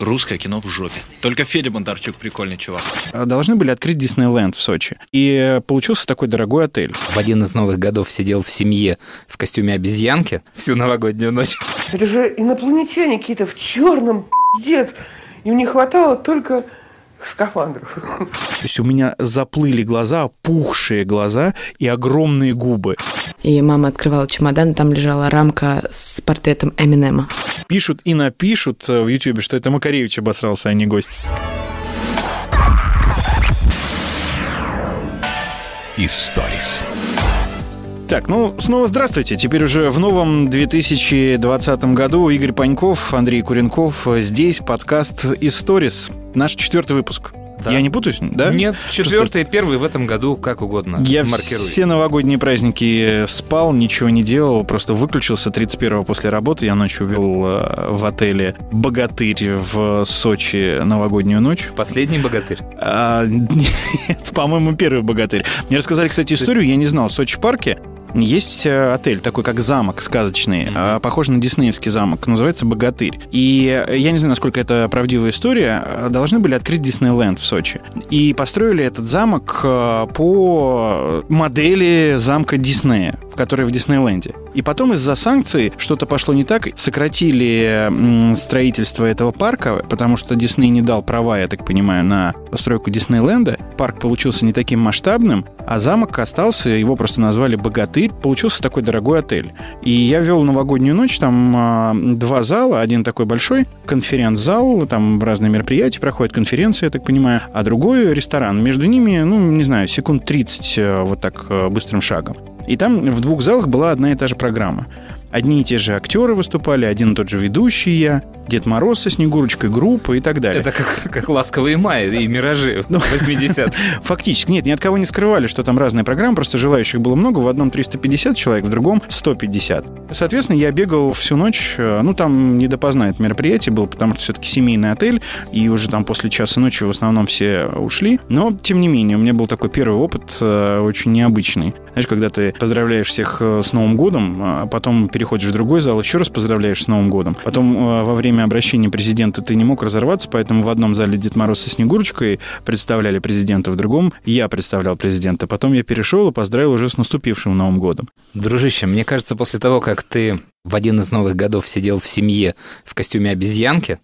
Русское кино в жопе. Только Федя Бондарчук прикольный чувак. А, Должны были открыть Диснейленд в Сочи. И получился такой дорогой отель. В один из новых годов сидел в семье в костюме обезьянки всю новогоднюю ночь. Это же инопланетяне какие-то в черном, пиздец. Им не хватало только скафандров. То есть у меня заплыли глаза, пухшие глаза и огромные губы. И мама открывала чемодан, там лежала рамка с портретом Эминема. Пишут и напишут э, в Ютьюбе, что это Макаревич обосрался, а не гость. Историс. Так, ну, снова здравствуйте. Теперь уже в новом 2020 году Игорь Паньков, Андрей Куренков. Здесь подкаст «Историс». Наш четвертый выпуск. Да. Я не путаюсь, да? Нет, четвертый, первый в этом году, как угодно. Я маркируй. все новогодние праздники спал, ничего не делал, просто выключился 31-го после работы. Я ночью вел э, в отеле «Богатырь» в Сочи новогоднюю ночь. Последний богатырь. А, нет, по-моему, первый богатырь. Мне рассказали, кстати, историю, я не знал. В Сочи-парке есть э, отель, такой как замок сказочный, э, похож на диснеевский замок, называется «Богатырь». И э, я не знаю, насколько это правдивая история, э, должны были открыть Диснейленд в Сочи. И построили этот замок э, по модели замка Диснея, который в Диснейленде. И потом из-за санкций что-то пошло не так, сократили строительство этого парка, потому что Дисней не дал права, я так понимаю, на постройку Диснейленда. Парк получился не таким масштабным, а замок остался, его просто назвали «Богатырь». Получился такой дорогой отель. И я вел новогоднюю ночь, там а, два зала, один такой большой конференц-зал, там разные мероприятия проходят, конференции, я так понимаю, а другой ресторан. Между ними, ну, не знаю, секунд 30 э, вот так э, быстрым шагом. И там в двух залах была одна и та же программа. Одни и те же актеры выступали, один и тот же ведущий я, Дед Мороз со Снегурочкой, группа и так далее. Это как, как «Ласковые мая» и «Миражи» Ну, 80 Фактически, нет, ни от кого не скрывали, что там разные программы, просто желающих было много, в одном 350 человек, в другом 150. Соответственно, я бегал всю ночь, э, ну, там не допоздна это мероприятие было, потому что все-таки семейный отель, и уже там после часа ночи в основном все ушли, но, тем не менее, у меня был такой первый опыт э, очень необычный. Знаешь, когда ты поздравляешь всех э, с Новым годом, а потом переходишь в другой зал, еще раз поздравляешь с Новым годом, потом во время обращения президента ты не мог разорваться, поэтому в одном зале Дед Мороз со Снегурочкой представляли президента, в другом я представлял президента. Потом я перешел и поздравил уже с наступившим Новым годом. Дружище, мне кажется, после того, как ты в один из новых годов сидел в семье в костюме обезьянки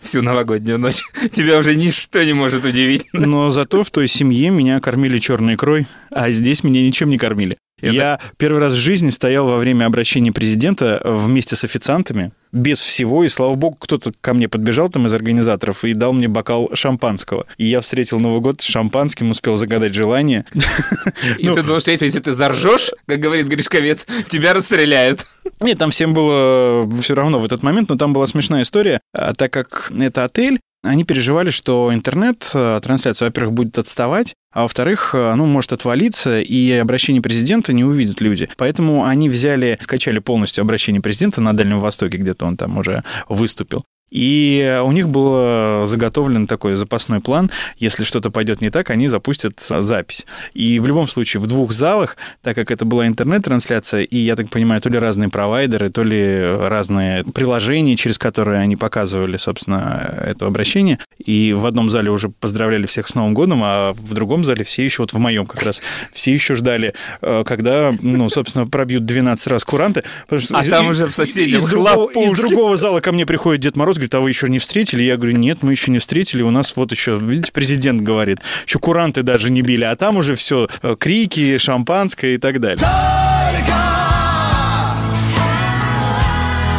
всю новогоднюю ночь, тебя уже ничто не может удивить. Но зато в той семье меня кормили черной икрой, а здесь меня ничем не кормили. Это- Я первый раз в жизни стоял во время обращения президента вместе с официантами, без всего, и, слава богу, кто-то ко мне подбежал там из организаторов и дал мне бокал шампанского. И я встретил Новый год с шампанским, успел загадать желание. И ты думал, что если, ты заржешь, как говорит Гришковец, тебя расстреляют. Нет, там всем было все равно в этот момент, но там была смешная история, а, так как это отель, они переживали, что интернет, э, трансляция, во-первых, будет отставать, а во-вторых, ну, может отвалиться, и обращение президента не увидят люди. Поэтому они взяли, скачали полностью обращение президента на Дальнем Востоке, где-то он там уже выступил. И у них был заготовлен такой запасной план. Если что-то пойдет не так, они запустят запись. И в любом случае в двух залах, так как это была интернет-трансляция, и, я так понимаю, то ли разные провайдеры, то ли разные приложения, через которые они показывали, собственно, это обращение. И в одном зале уже поздравляли всех с Новым годом, а в другом зале все еще, вот в моем как раз, все еще ждали, э, когда, ну, собственно, пробьют 12 раз куранты. А из- там уже в соседнем из другого, из другого зала ко мне приходит Дед Мороз, говорит, а вы еще не встретили? Я говорю, нет, мы еще не встретили. У нас вот еще, видите, президент говорит, еще куранты даже не били, а там уже все, крики, шампанское и так далее.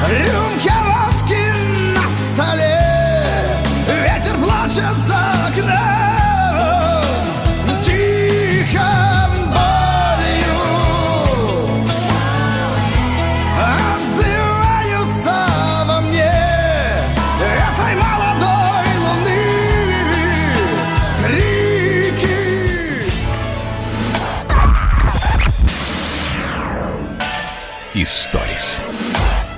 Рюмка Историс.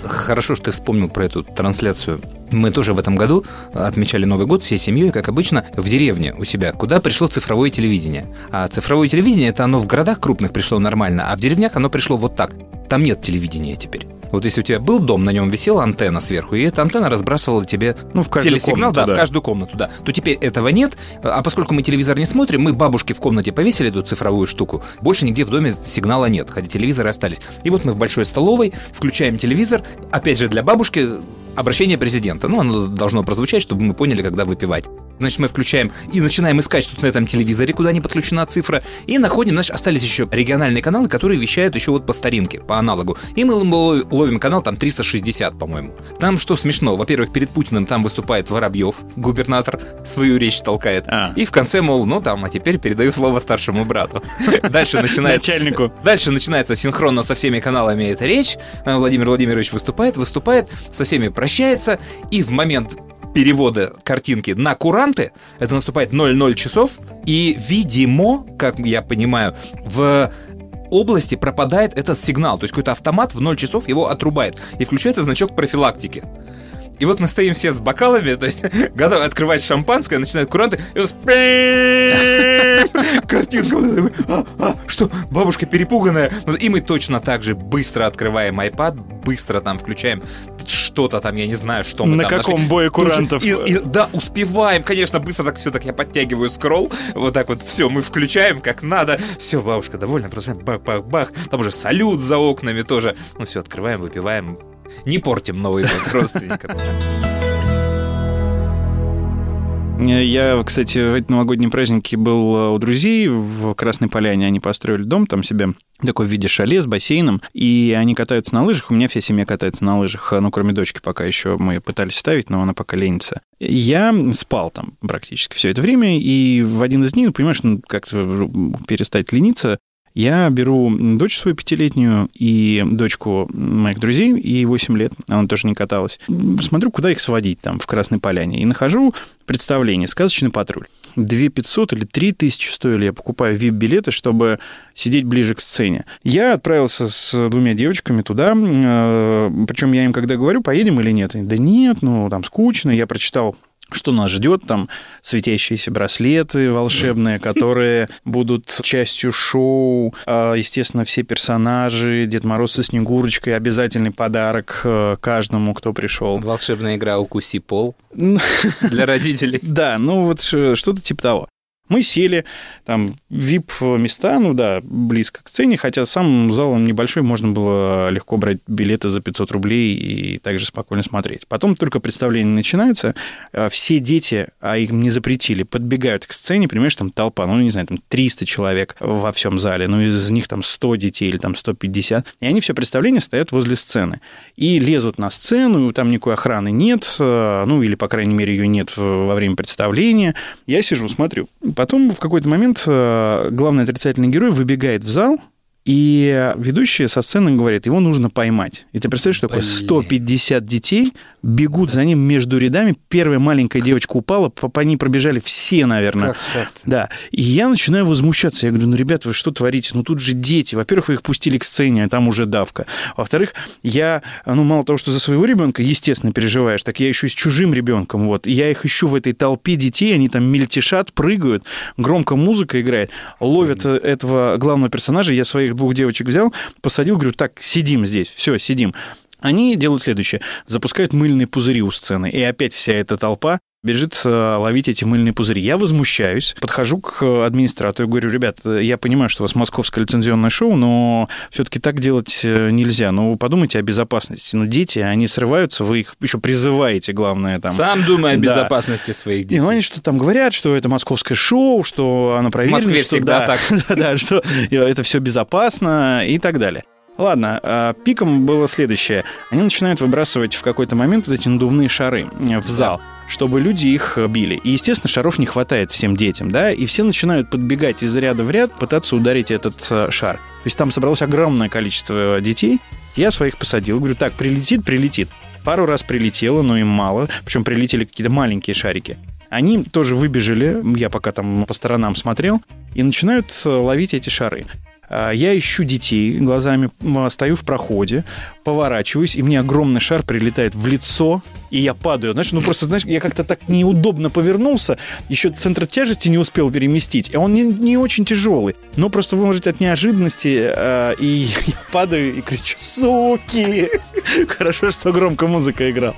Хорошо, что ты вспомнил про эту трансляцию. Мы тоже в этом году отмечали Новый год всей семьей, как обычно, в деревне у себя, куда пришло цифровое телевидение. А цифровое телевидение, это оно в городах крупных пришло нормально, а в деревнях оно пришло вот так. Там нет телевидения теперь. Вот если у тебя был дом, на нем висела антенна сверху, и эта антенна разбрасывала тебе Ну, в телесигнал, комнату, да, да. в каждую комнату, да. То теперь этого нет, а поскольку мы телевизор не смотрим, мы бабушке в комнате повесили эту цифровую штуку, больше нигде в доме сигнала нет, хотя телевизоры остались. И вот мы в большой столовой включаем телевизор, опять же для бабушки обращение президента. Ну, оно должно прозвучать, чтобы мы поняли, когда выпивать. Значит, мы включаем и начинаем искать тут на этом телевизоре, куда не подключена цифра, и находим, значит, остались еще региональные каналы, которые вещают еще вот по старинке, по аналогу. И мы ло- ловим канал там 360, по-моему. Там что смешно, во-первых, перед Путиным там выступает Воробьев, губернатор, свою речь толкает. А. И в конце, мол, ну там, а теперь передаю слово старшему брату. Дальше начинается... Начальнику. Дальше начинается синхронно со всеми каналами эта речь. Владимир Владимирович выступает, выступает, со всеми прощается, и в момент перевода картинки на куранты, это наступает 00 часов, и, видимо, как я понимаю, в области пропадает этот сигнал. То есть какой-то автомат в 0 часов его отрубает. И включается значок профилактики. И вот мы стоим все с бокалами, то есть готовы открывать шампанское, начинают куранты, и у нас картинка. вот «А, а, Что, бабушка перепуганная? Ну, И мы точно так же быстро открываем iPad, быстро там включаем что-то там, я не знаю, что мы На там каком нашли. бое курантов? и- и- да, успеваем, конечно, быстро так все, так я подтягиваю скролл, вот так вот, все, мы включаем как надо, все, бабушка довольна, продолжаем, бах-бах-бах, там уже салют за окнами тоже, ну все, открываем, выпиваем, не портим Новый год родственникам. Я, кстати, в эти новогодние праздники был э, у друзей в Красной Поляне. Они построили дом там себе такой в виде шале с бассейном, и они катаются на лыжах. У меня вся семья катается на лыжах, ну, кроме дочки пока еще мы пытались ставить, но она пока ленится. Я спал там практически все это время, и в один из дней, понимаешь, ну, как-то перестать лениться, я беру дочь свою пятилетнюю и дочку моих друзей, ей 8 лет, она тоже не каталась. Смотрю, куда их сводить там в Красной Поляне. И нахожу представление «Сказочный патруль». 2 500 или 3 тысячи стоили. Я покупаю VIP-билеты, чтобы сидеть ближе к сцене. Я отправился с двумя девочками туда. Причем я им когда говорю, поедем или нет? Они, Да нет, ну там скучно. Я прочитал что нас ждет, там светящиеся браслеты волшебные, которые будут частью шоу, А, естественно, все персонажи, Дед Мороз со Снегурочкой, обязательный подарок э, каждому, кто пришел. Волшебная игра «Укуси пол» Ну, для родителей. Да, ну вот что-то типа того. Мы сели, там, VIP-места, ну да, близко к сцене, хотя сам залом небольшой, можно было легко брать билеты за 500 рублей и также спокойно смотреть. Потом только представление начинается, а все дети, а им не запретили, подбегают к сцене, понимаешь, там толпа, ну, не знаю, там 300 человек во всем зале, ну, из них там 100 детей или там 150, и они все представление стоят возле сцены и лезут на сцену, там никакой охраны нет, э, ну, или, по крайней мере, ее нет во время представления. Я сижу, смотрю. Потом в какой-то момент э, главный отрицательный герой выбегает в зал, и ведущая со сцены говорит, его нужно поймать. И ты представляешь, что такое 150 детей бегут за ним между рядами. Первая маленькая девочка упала, по, по ней пробежали все, наверное. Да. И я начинаю возмущаться. Я говорю, ну, ребята, вы что творите? Ну, тут же дети. Во-первых, вы их пустили к сцене, а там уже давка. Во-вторых, я, ну, мало того, что за своего ребенка, естественно, переживаешь, так я еще и с чужим ребенком. Вот. Я их ищу в этой толпе детей, они там мельтешат, прыгают, громко музыка играет, ловят э, этого главного персонажа. Я своих двух девочек взял, посадил, говорю, так, сидим здесь, все, сидим. Они делают следующее. Запускают мыльные пузыри у сцены. И опять вся эта толпа бежит э, ловить эти мыльные пузыри. Я возмущаюсь, подхожу к э, администратору и говорю, ребят, я понимаю, что у вас московское лицензионное шоу, но все-таки так делать э, нельзя. Ну, подумайте о безопасности. Ну, дети, они срываются, вы их еще призываете, главное, там. Сам думай о Да. безопасности своих детей. Не, ну они что там говорят, что это московское шоу, что оно проверено. Москве что всегда да, так. да, да, что это все безопасно и так далее. Ладно, а пиком было следующее. Они начинают выбрасывать в какой-то момент вот эти надувные шары в зал чтобы люди их били. И, естественно, шаров не хватает всем детям, да, и все начинают подбегать из ряда в ряд, пытаться ударить этот э, шар. То есть там собралось огромное количество э, детей. Я своих посадил, говорю, так, прилетит, прилетит. Пару раз прилетело, но им мало, причем прилетели какие-то маленькие шарики. Они тоже выбежали, я пока там по сторонам смотрел, и начинают э, ловить эти шары. А, Я ищу детей глазами, стою в проходе, поворачиваюсь, и мне огромный шар прилетает в лицо, и я падаю. Знаешь, ну просто, знаешь, я как-то так неудобно повернулся, еще центр тяжести не успел переместить, и он не, не очень тяжелый. Но просто вы можете от неожиданности, э, и я падаю и кричу, суки! Хорошо, что громко музыка играла.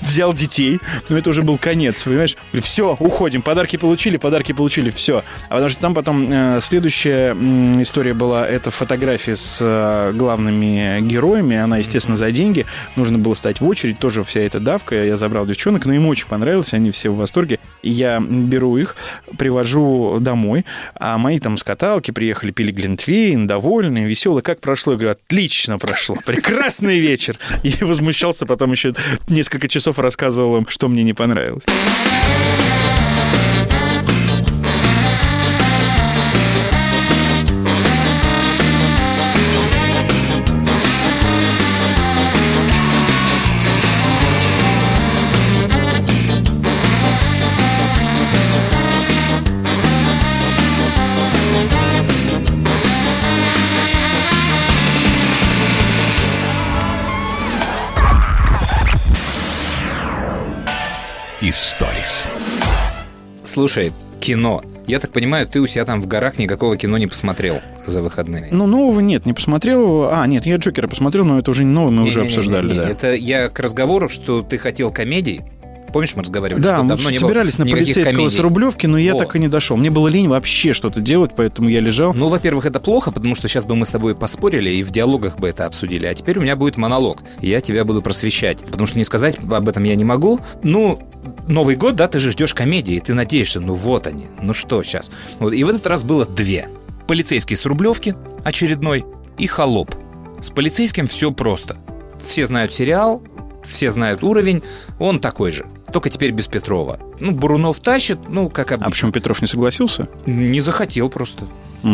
Взял детей, но это уже был конец, понимаешь? Все, уходим, подарки получили, подарки получили, все. А потому что там потом э, следующая м, история была, это фотография с э, главными героями, она, естественно, за деньги. Нужно было стать в очередь, тоже вся эта давка. Я забрал девчонок, но им очень понравилось, они все в восторге. Я беру их, привожу домой, а мои там с каталки приехали, пили глинтвейн, довольные, веселые. Как прошло? Я говорю, отлично прошло, прекрасный вечер. И возмущался потом еще несколько часов рассказывал им, что мне не понравилось. Историс. Слушай, кино. Я так понимаю, ты у себя там в горах никакого кино не посмотрел за выходные. Ну, нового нет, не посмотрел. А, нет, я Джокера посмотрел, но это уже не новый, мы уже Не-не-не-не-не, обсуждали, да. Это я к разговору, что ты хотел комедий. Помнишь, мы разговаривали, Да, мы давно не собирались на полицейского комедий. с Рублевки, но я Во. так и не дошел. Мне было лень вообще что-то делать, поэтому я лежал. Ну, во-первых, это плохо, потому что сейчас бы мы с тобой поспорили и в диалогах бы это обсудили. А теперь у меня будет монолог. Я тебя буду просвещать. Потому что не сказать об этом я не могу. Ну, Новый год, да, ты же ждешь комедии, ты надеешься, ну вот они, ну что сейчас. Вот, и в этот раз было две. Полицейский с Рублевки, очередной, и Холоп. С полицейским все просто. Все знают сериал, все знают уровень, он такой же. Только теперь без Петрова. Ну, Бурунов тащит, ну, как обычно. А почему Петров не согласился? Не захотел просто.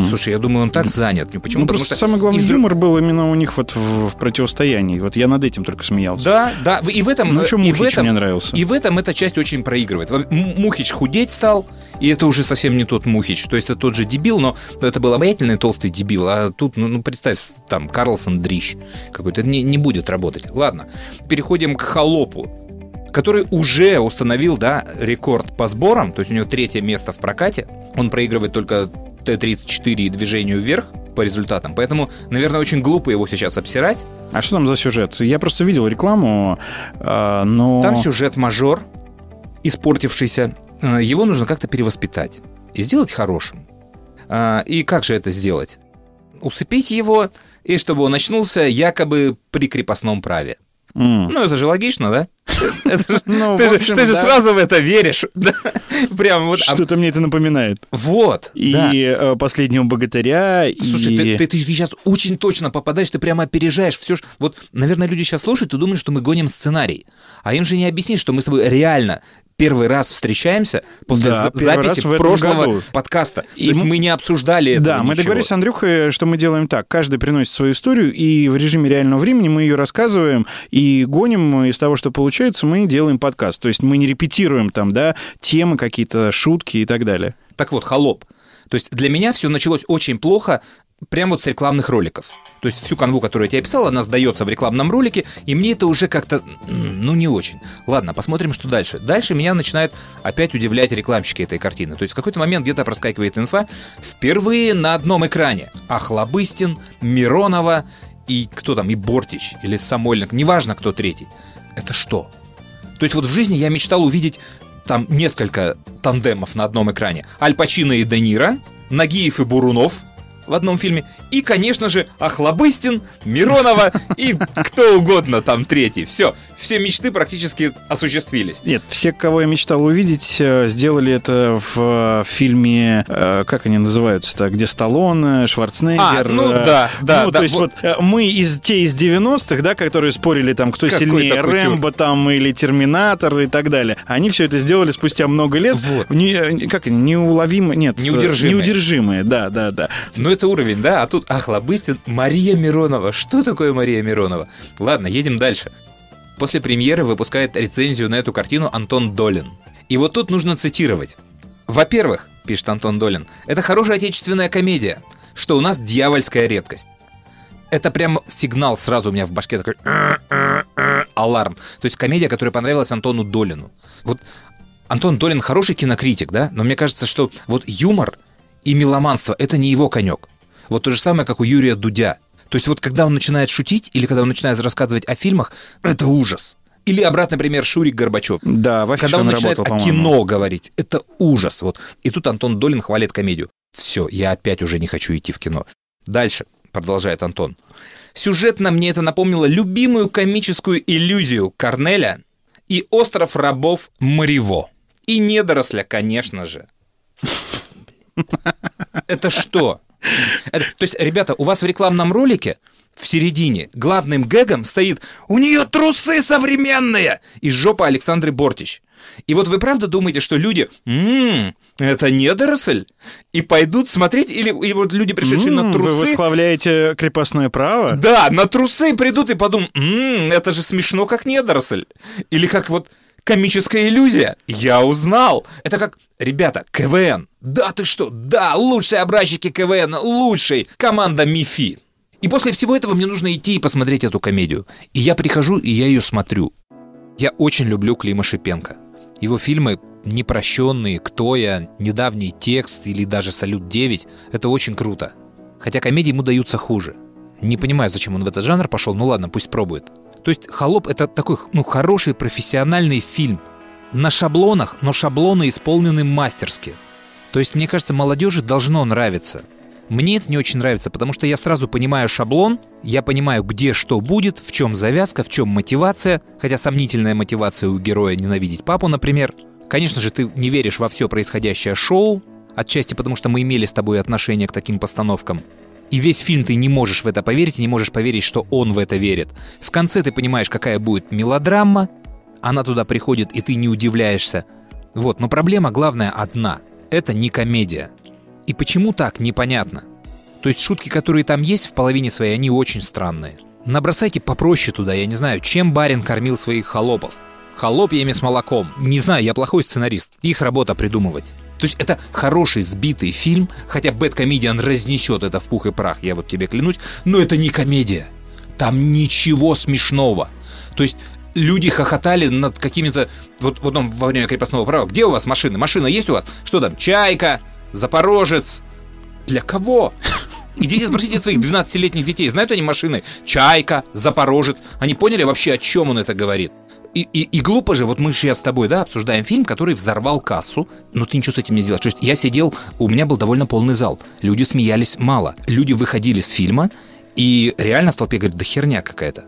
Слушай, я думаю, он так занят. Ну, Почему? ну, Потому просто что самый главный из юмор был именно у них вот в, в противостоянии. Вот я над этим только смеялся. Да, да, и в этом... Ну, что и в Мухич этом, мне нравился. И в этом эта часть очень проигрывает. Мухич худеть стал, и это уже совсем не тот Мухич. То есть это тот же дебил, но это был обаятельный толстый дебил. А тут, ну, ну, представь, там Карлсон дрищ какой-то. Это не, не будет работать. Ладно, переходим к Холопу который уже установил, да, рекорд по сборам, то есть у него третье место в прокате, он проигрывает только Т-34 и движению вверх по результатам, поэтому, наверное, очень глупо его сейчас обсирать. А что там за сюжет? Я просто видел рекламу, а, но... Там сюжет мажор, испортившийся. Э, Его нужно как-то перевоспитать и сделать хорошим. А, И как же это сделать? Усыпить его, и чтобы он очнулся якобы при крепостном праве. М. Ну, это же логично, да? Это Ну, Ты же сразу в это веришь. да? Прям вот. а- Что-то мне это напоминает. Вот. И да. э, «Последнего богатыря», Слушай, и... ты, ты, ты сейчас очень точно попадаешь, ты прямо опережаешь все. Вот, наверное, люди сейчас слушают и думают, что мы гоним сценарий. А им же не объяснишь, что мы с тобой реально первый раз встречаемся после Да, записи в прошлого году. подкаста. И То есть мы- мы не обсуждали этого Да, мы ничего. договорились с Андрюхой, что мы делаем так. Каждый приносит свою историю, и в режиме реального времени мы ее рассказываем и гоним из того, что получается, мы делаем подкаст. То есть мы не репетируем там, да, темы какие-то, шутки и так далее. Так вот, холоп. То есть для меня все началось очень плохо прямо вот с рекламных роликов. То есть всю канву, которую я тебе описал, она сдается в рекламном ролике, и мне это уже как-то, ну, не очень. Ладно, посмотрим, что дальше. Дальше меня начинают опять удивлять рекламщики этой картины. То есть в какой-то момент где-то проскакивает инфа впервые на одном экране. Ахлобыстин, Миронова и кто там, и Бортич, или Самойленко, неважно, кто третий. Это что? То есть вот в жизни я мечтал увидеть там несколько тандемов на одном экране. Аль Пачино и Де Ниро, Нагиев и Бурунов в одном фильме. И, конечно же, Ахлобыстин, Миронова и кто угодно там третий. Все, все мечты практически осуществились. Нет, все, кого я мечтал увидеть, э, сделали это в э, фильме, э, как они называются-то, где Сталлоне, Шварценеггер. А, ну да, да, Ну, да, то есть вот. вот мы из те из 90-х, да, которые спорили там, кто сильнее? Рэмбо там или Терминатор и так далее. Они все это сделали спустя много лет. Вот. Не, как они, неуловимые, нет. Неудержимые. Неудержимые, да, да, да. Ну, это уровень, да? А тут Ахлобыстин, Мария Миронова. Что такое Мария Миронова? Ладно, едем дальше. После премьеры выпускает рецензию на эту картину Антон Долин. И вот тут нужно цитировать. Во-первых, пишет Антон Долин, это хорошая отечественная комедия, что у нас дьявольская редкость. это прям сигнал сразу у меня в башке такой аларм. То есть комедия, которая понравилась Антону Долину. Вот Антон Долин хороший кинокритик, да, но мне кажется, что вот юмор и меломанство — это не его конек. Вот то же самое, как у Юрия Дудя. То есть вот когда он начинает шутить или когда он начинает рассказывать о фильмах, это ужас. Или обратно, например, Шурик Горбачев. Да, в Когда он, начинает работал, о кино говорить, это ужас. Вот. И тут Антон Долин хвалит комедию. Все, я опять уже не хочу идти в кино. Дальше, продолжает Антон. Сюжетно мне это напомнило любимую комическую иллюзию Корнеля и остров рабов Марево. И недоросля, конечно же. Это что? Это- то есть, ребята, у вас в рекламном ролике в середине главным гэгом стоит «У нее трусы современные!» и жопа Александры Бортич. И вот вы правда думаете, что люди «М, это недоросль?» и пойдут смотреть, или, или вот люди, пришедшие на М, Вы трусы, восславляете крепостное право? да, на трусы придут и подумают, «М, это же смешно, как недоросль. Или как вот комическая иллюзия. Я узнал. Это как, ребята, КВН. Да ты что? Да, лучшие образчики КВН, лучший. Команда МИФИ. И после всего этого мне нужно идти и посмотреть эту комедию. И я прихожу, и я ее смотрю. Я очень люблю Клима Шипенко. Его фильмы «Непрощенные», «Кто я», «Недавний текст» или даже «Салют-9» — это очень круто. Хотя комедии ему даются хуже. Не понимаю, зачем он в этот жанр пошел, ну ладно, пусть пробует. То есть «Холоп» — это такой ну, хороший профессиональный фильм. На шаблонах, но шаблоны исполнены мастерски. То есть, мне кажется, молодежи должно нравиться. Мне это не очень нравится, потому что я сразу понимаю шаблон, я понимаю, где что будет, в чем завязка, в чем мотивация, хотя сомнительная мотивация у героя ненавидеть папу, например. Конечно же, ты не веришь во все происходящее шоу, отчасти потому что мы имели с тобой отношение к таким постановкам. И весь фильм ты не можешь в это поверить, не можешь поверить, что он в это верит. В конце ты понимаешь, какая будет мелодрама, она туда приходит, и ты не удивляешься. Вот, но проблема главная одна. Это не комедия. И почему так, непонятно. То есть шутки, которые там есть в половине своей, они очень странные. Набросайте попроще туда, я не знаю, чем барин кормил своих холопов. Холопьями с молоком. Не знаю, я плохой сценарист. Их работа придумывать. То есть это хороший сбитый фильм, хотя Бэткомедиан разнесет это в пух и прах, я вот тебе клянусь, но это не комедия. Там ничего смешного. То есть люди хохотали над какими-то... Вот, вот он во время крепостного права. Где у вас машины? Машина есть у вас? Что там? Чайка? Запорожец? Для кого? Идите спросите своих 12-летних детей, знают они машины? Чайка, Запорожец. Они поняли вообще, о чем он это говорит? И, и, и глупо же, вот мы сейчас с тобой, да, обсуждаем фильм, который взорвал кассу, но ты ничего с этим не сделаешь. То есть я сидел, у меня был довольно полный зал. Люди смеялись мало. Люди выходили с фильма, и реально в толпе говорят, да херня какая-то.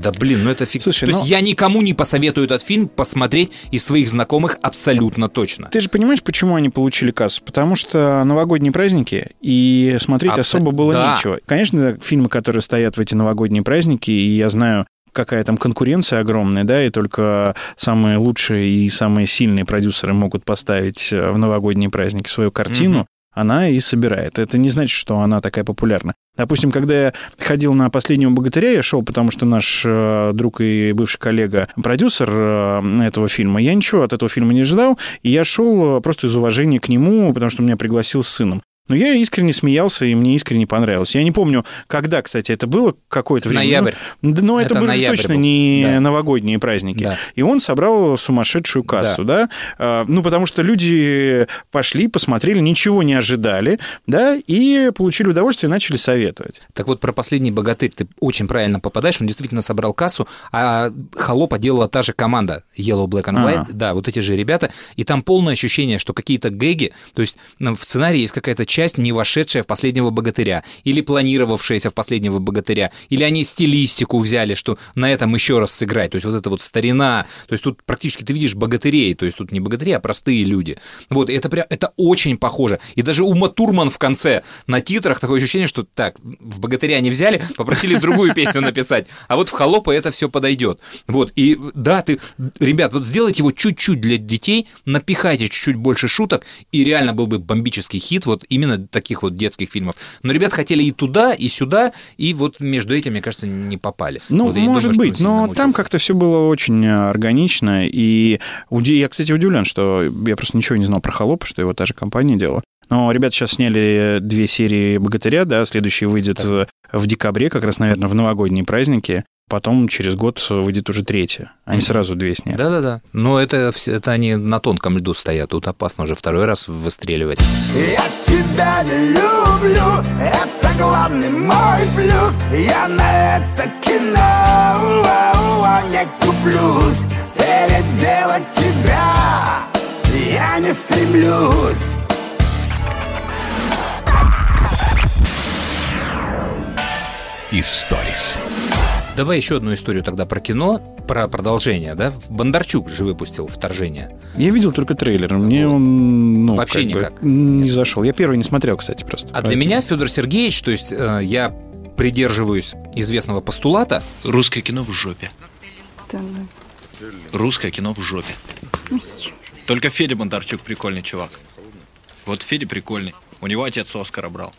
Да блин, ну это фиг. Слушай, То ну- есть я никому не посоветую этот фильм посмотреть из своих знакомых абсолютно точно. Ты же понимаешь, почему они получили кассу? Потому что новогодние праздники, и смотреть Абсо- особо было да. нечего. Конечно, фильмы, которые стоят в эти новогодние праздники, и я знаю, какая там конкуренция огромная, да, и только самые лучшие и самые сильные продюсеры могут поставить э, в новогодние праздники свою картину, Мгм. Она и собирает. Это не значит, что она такая популярна. Допустим, когда я ходил на «Последнего богатыря», я шел, потому что наш э, друг и бывший коллега, продюсер э, этого фильма, я ничего от этого фильма не ожидал, и я шел э, просто из уважения к нему, потому что меня пригласил с сыном. Но я искренне смеялся, и мне искренне понравилось. Я не помню, когда, кстати, это было, какое-то время. Ноябрь. Ну, да, Но это, Это были точно был. не Да. новогодние праздники. Да. И он собрал сумасшедшую кассу, да. А, Ну, потому что люди пошли, посмотрели, ничего не ожидали, да, и получили удовольствие и начали советовать. Так вот, про последний богатырь ты очень правильно попадаешь. Он действительно собрал кассу, а холопа делала та же команда Yellow, Black and White. Ага. Да, вот эти же ребята. И там полное ощущение, что какие-то гэги, то есть ну, в сценарии есть какая-то часть, не вошедшая в последнего богатыря, или планировавшаяся в последнего богатыря, или они стилистику взяли, что на этом еще раз сыграть. То есть вот это вот старина. То есть тут практически ты видишь богатырей, то есть тут не богатыри, а простые люди. Вот, это прям, это очень похоже. И даже Ума Турман в конце на титрах такое ощущение, что так, в богатыря не взяли, попросили другую песню написать, а вот в холопа это все подойдет. Вот, и да, ты, ребят, вот сделайте его чуть-чуть для детей, напихайте чуть-чуть больше шуток, и реально был бы бомбический хит вот именно таких вот детских фильмов. Но ребят хотели и туда, и сюда, и вот между этим, мне кажется, не попали. Ну, Вот может думаю, быть, но там как-то все было очень э, органично. И я, кстати, удивлен, что я просто ничего не знал про холопа, что его та же компания делала. Но ребята сейчас сняли две серии «Богатыря», да, следующий выйдет э, в декабре, как раз, наверное, в новогодние праздники. Потом через год выйдет уже третья. Они сразу две сняли. Да-да-да. Но это, это они на тонком льду стоят. Тут опасно уже второй раз выстреливать. Я тебя не люблю, это главный мой плюс Я на это кино уа-уа, не куплюсь Переделать тебя я не стремлюсь Историс. Давай еще одну историю тогда про кино, про продолжение, да? Бондарчук же выпустил «Вторжение». Я видел только трейлер. Мне он ну, Вообще как бы никак. не зашел. Я первый не смотрел, кстати, просто. А для меня Федор Сергеевич, то есть э, я придерживаюсь известного постулата, Русское кино в жопе. Русское кино в жопе. Только Федя Бондарчук прикольный чувак. Вот Федя прикольный. У него отец Оскара брал.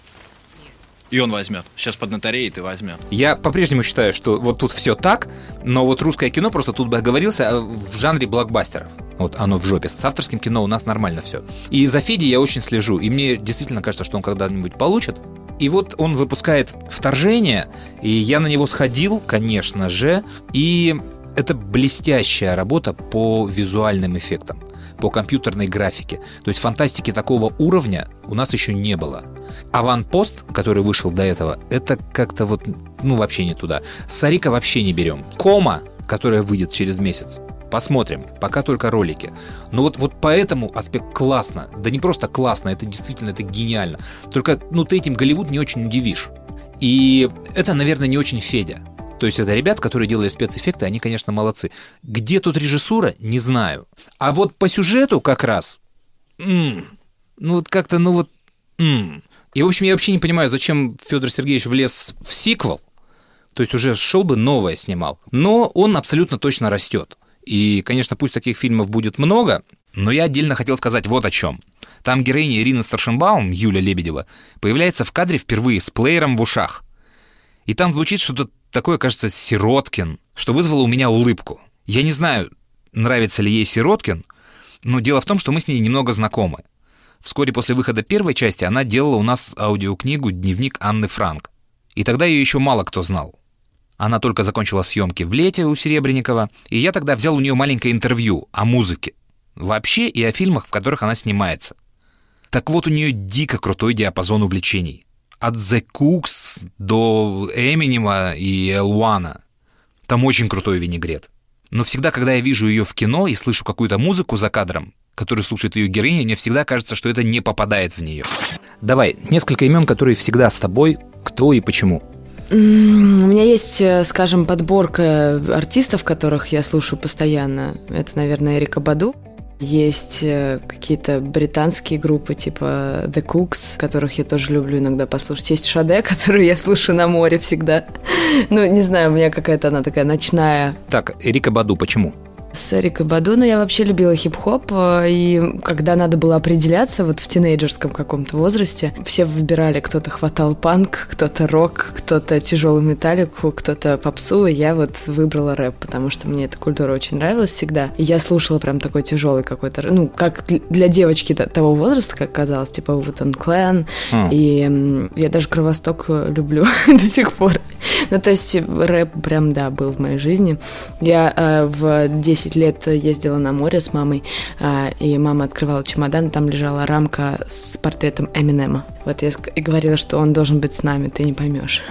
И он возьмет. Сейчас поднатореет и возьмет. Я по-прежнему считаю, что вот тут все так, но вот русское кино просто тут бы оговорился а, в жанре блокбастеров. Вот оно в жопе. С авторским кино у нас нормально все. И за Федей я очень слежу, и мне действительно кажется, что он когда-нибудь получит. И вот он выпускает «Вторжение», и я на него сходил, конечно же, и это блестящая работа по визуальным эффектам, по компьютерной графике. То есть фантастики такого уровня у нас еще не было. Аванпост, который вышел до этого, это как-то вот, ну, вообще не туда. Сарика вообще не берем. Кома, которая выйдет через месяц, Посмотрим, пока только ролики. Но вот, вот поэтому аспект классно. Да не просто классно, это действительно это гениально. Только, ну, ты этим Голливуд не очень удивишь. И это, наверное, не очень Федя. То есть это ребят, которые делали спецэффекты, они, конечно, молодцы. Где тут режиссура, не знаю. А вот по сюжету как раз, м, ну вот как-то, ну вот, м. И в общем я вообще не понимаю, зачем Федор Сергеевич влез в сиквел. То есть уже шел бы новое снимал. Но он абсолютно точно растет. И, конечно, пусть таких фильмов будет много, но я отдельно хотел сказать вот о чем. Там героиня Ирина Старшенбаум, Юля Лебедева, появляется в кадре впервые с плеером в ушах. И там звучит что-то такое, кажется, Сироткин, что вызвало у меня улыбку. Я не знаю, нравится ли ей Сироткин, но дело в том, что мы с ней немного знакомы. Вскоре после выхода первой части она делала у нас аудиокнигу «Дневник Анны Франк». И тогда ее еще мало кто знал. Она только закончила съемки в лете у Серебренникова, и я тогда взял у нее маленькое интервью о музыке. Вообще и о фильмах, в которых она снимается. Так вот, у нее дико крутой диапазон увлечений. От The Cooks до Эминема и Элуана. Там очень крутой винегрет. Но всегда, когда я вижу ее в кино и слышу какую-то музыку за кадром, которую слушает ее героиня, мне всегда кажется, что это не попадает в нее. Давай, несколько имен, которые всегда с тобой, кто и почему. У меня есть, э, скажем, подборка артистов, которых я слушаю постоянно. Это, наверное, Эрика Баду. Есть э, какие-то британские группы, типа The Cooks, которых я тоже люблю иногда послушать. Есть Шаде, которую я слушаю на море всегда. Ну, не знаю, у меня какая-то она такая ночная Так, Эрика Баду, почему? С Эрикой Баду, но я вообще любила хип-хоп, э, и когда надо было определяться вот в тинейджерском каком-то возрасте, все выбирали, кто-то хватал панк, кто-то рок, кто-то тяжелую металлику, кто-то попсу, и я вот выбрала рэп, потому что мне эта культура очень нравилась всегда. И я слушала прям такой тяжелый какой-то, ну, как для девочки того возраста, как казалось, типа вот он Клэн, А. и м, я даже Кровосток э, люблю до сих пор. Ну, то есть рэп прям, да, был в моей жизни. Я э, в 10 лет ездила на море с мамой, э, и мама открывала чемодан, там лежала рамка с портретом Эминема. Вот я и говорила, что он должен быть с нами, ты не поймешь.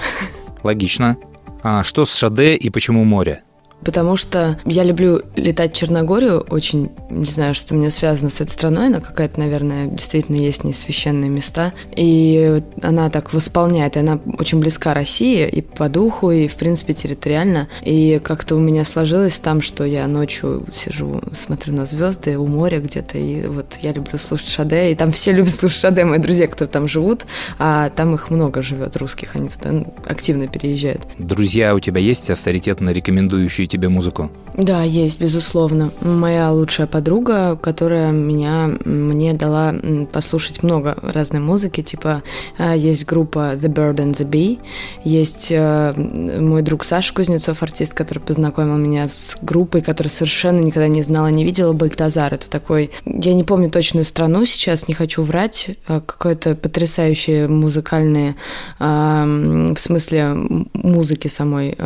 Логично. А что с Шаде и почему море? Потому что я люблю летать в Черногорию, очень, не знаю, что у меня связано с этой страной, но какая-то, наверное, действительно есть в ней священные места. И она так восполняет, и она очень близка России и по духу, и, в принципе, территориально. И как-то у меня сложилось там, что я ночью сижу, смотрю на звезды у моря где-то, и вот я люблю слушать Шаде, и там все любят слушать Шаде, мои друзья, кто там живут, а там их много живет, русских, они туда ну, активно переезжают. Друзья у тебя есть авторитетно рекомендующие тебе музыку? Да, есть, безусловно. Моя лучшая подруга, которая меня, мне дала послушать много разной музыки. Типа э, есть группа The Bird and the Bee, есть э, мой друг Саша Кузнецов, артист, который познакомил меня с группой, которую совершенно никогда не знала, не видела, Бальтазар. Это такой, я не помню точную страну сейчас, не хочу врать, э, какое-то потрясающее музыкальное, в смысле музыки самой,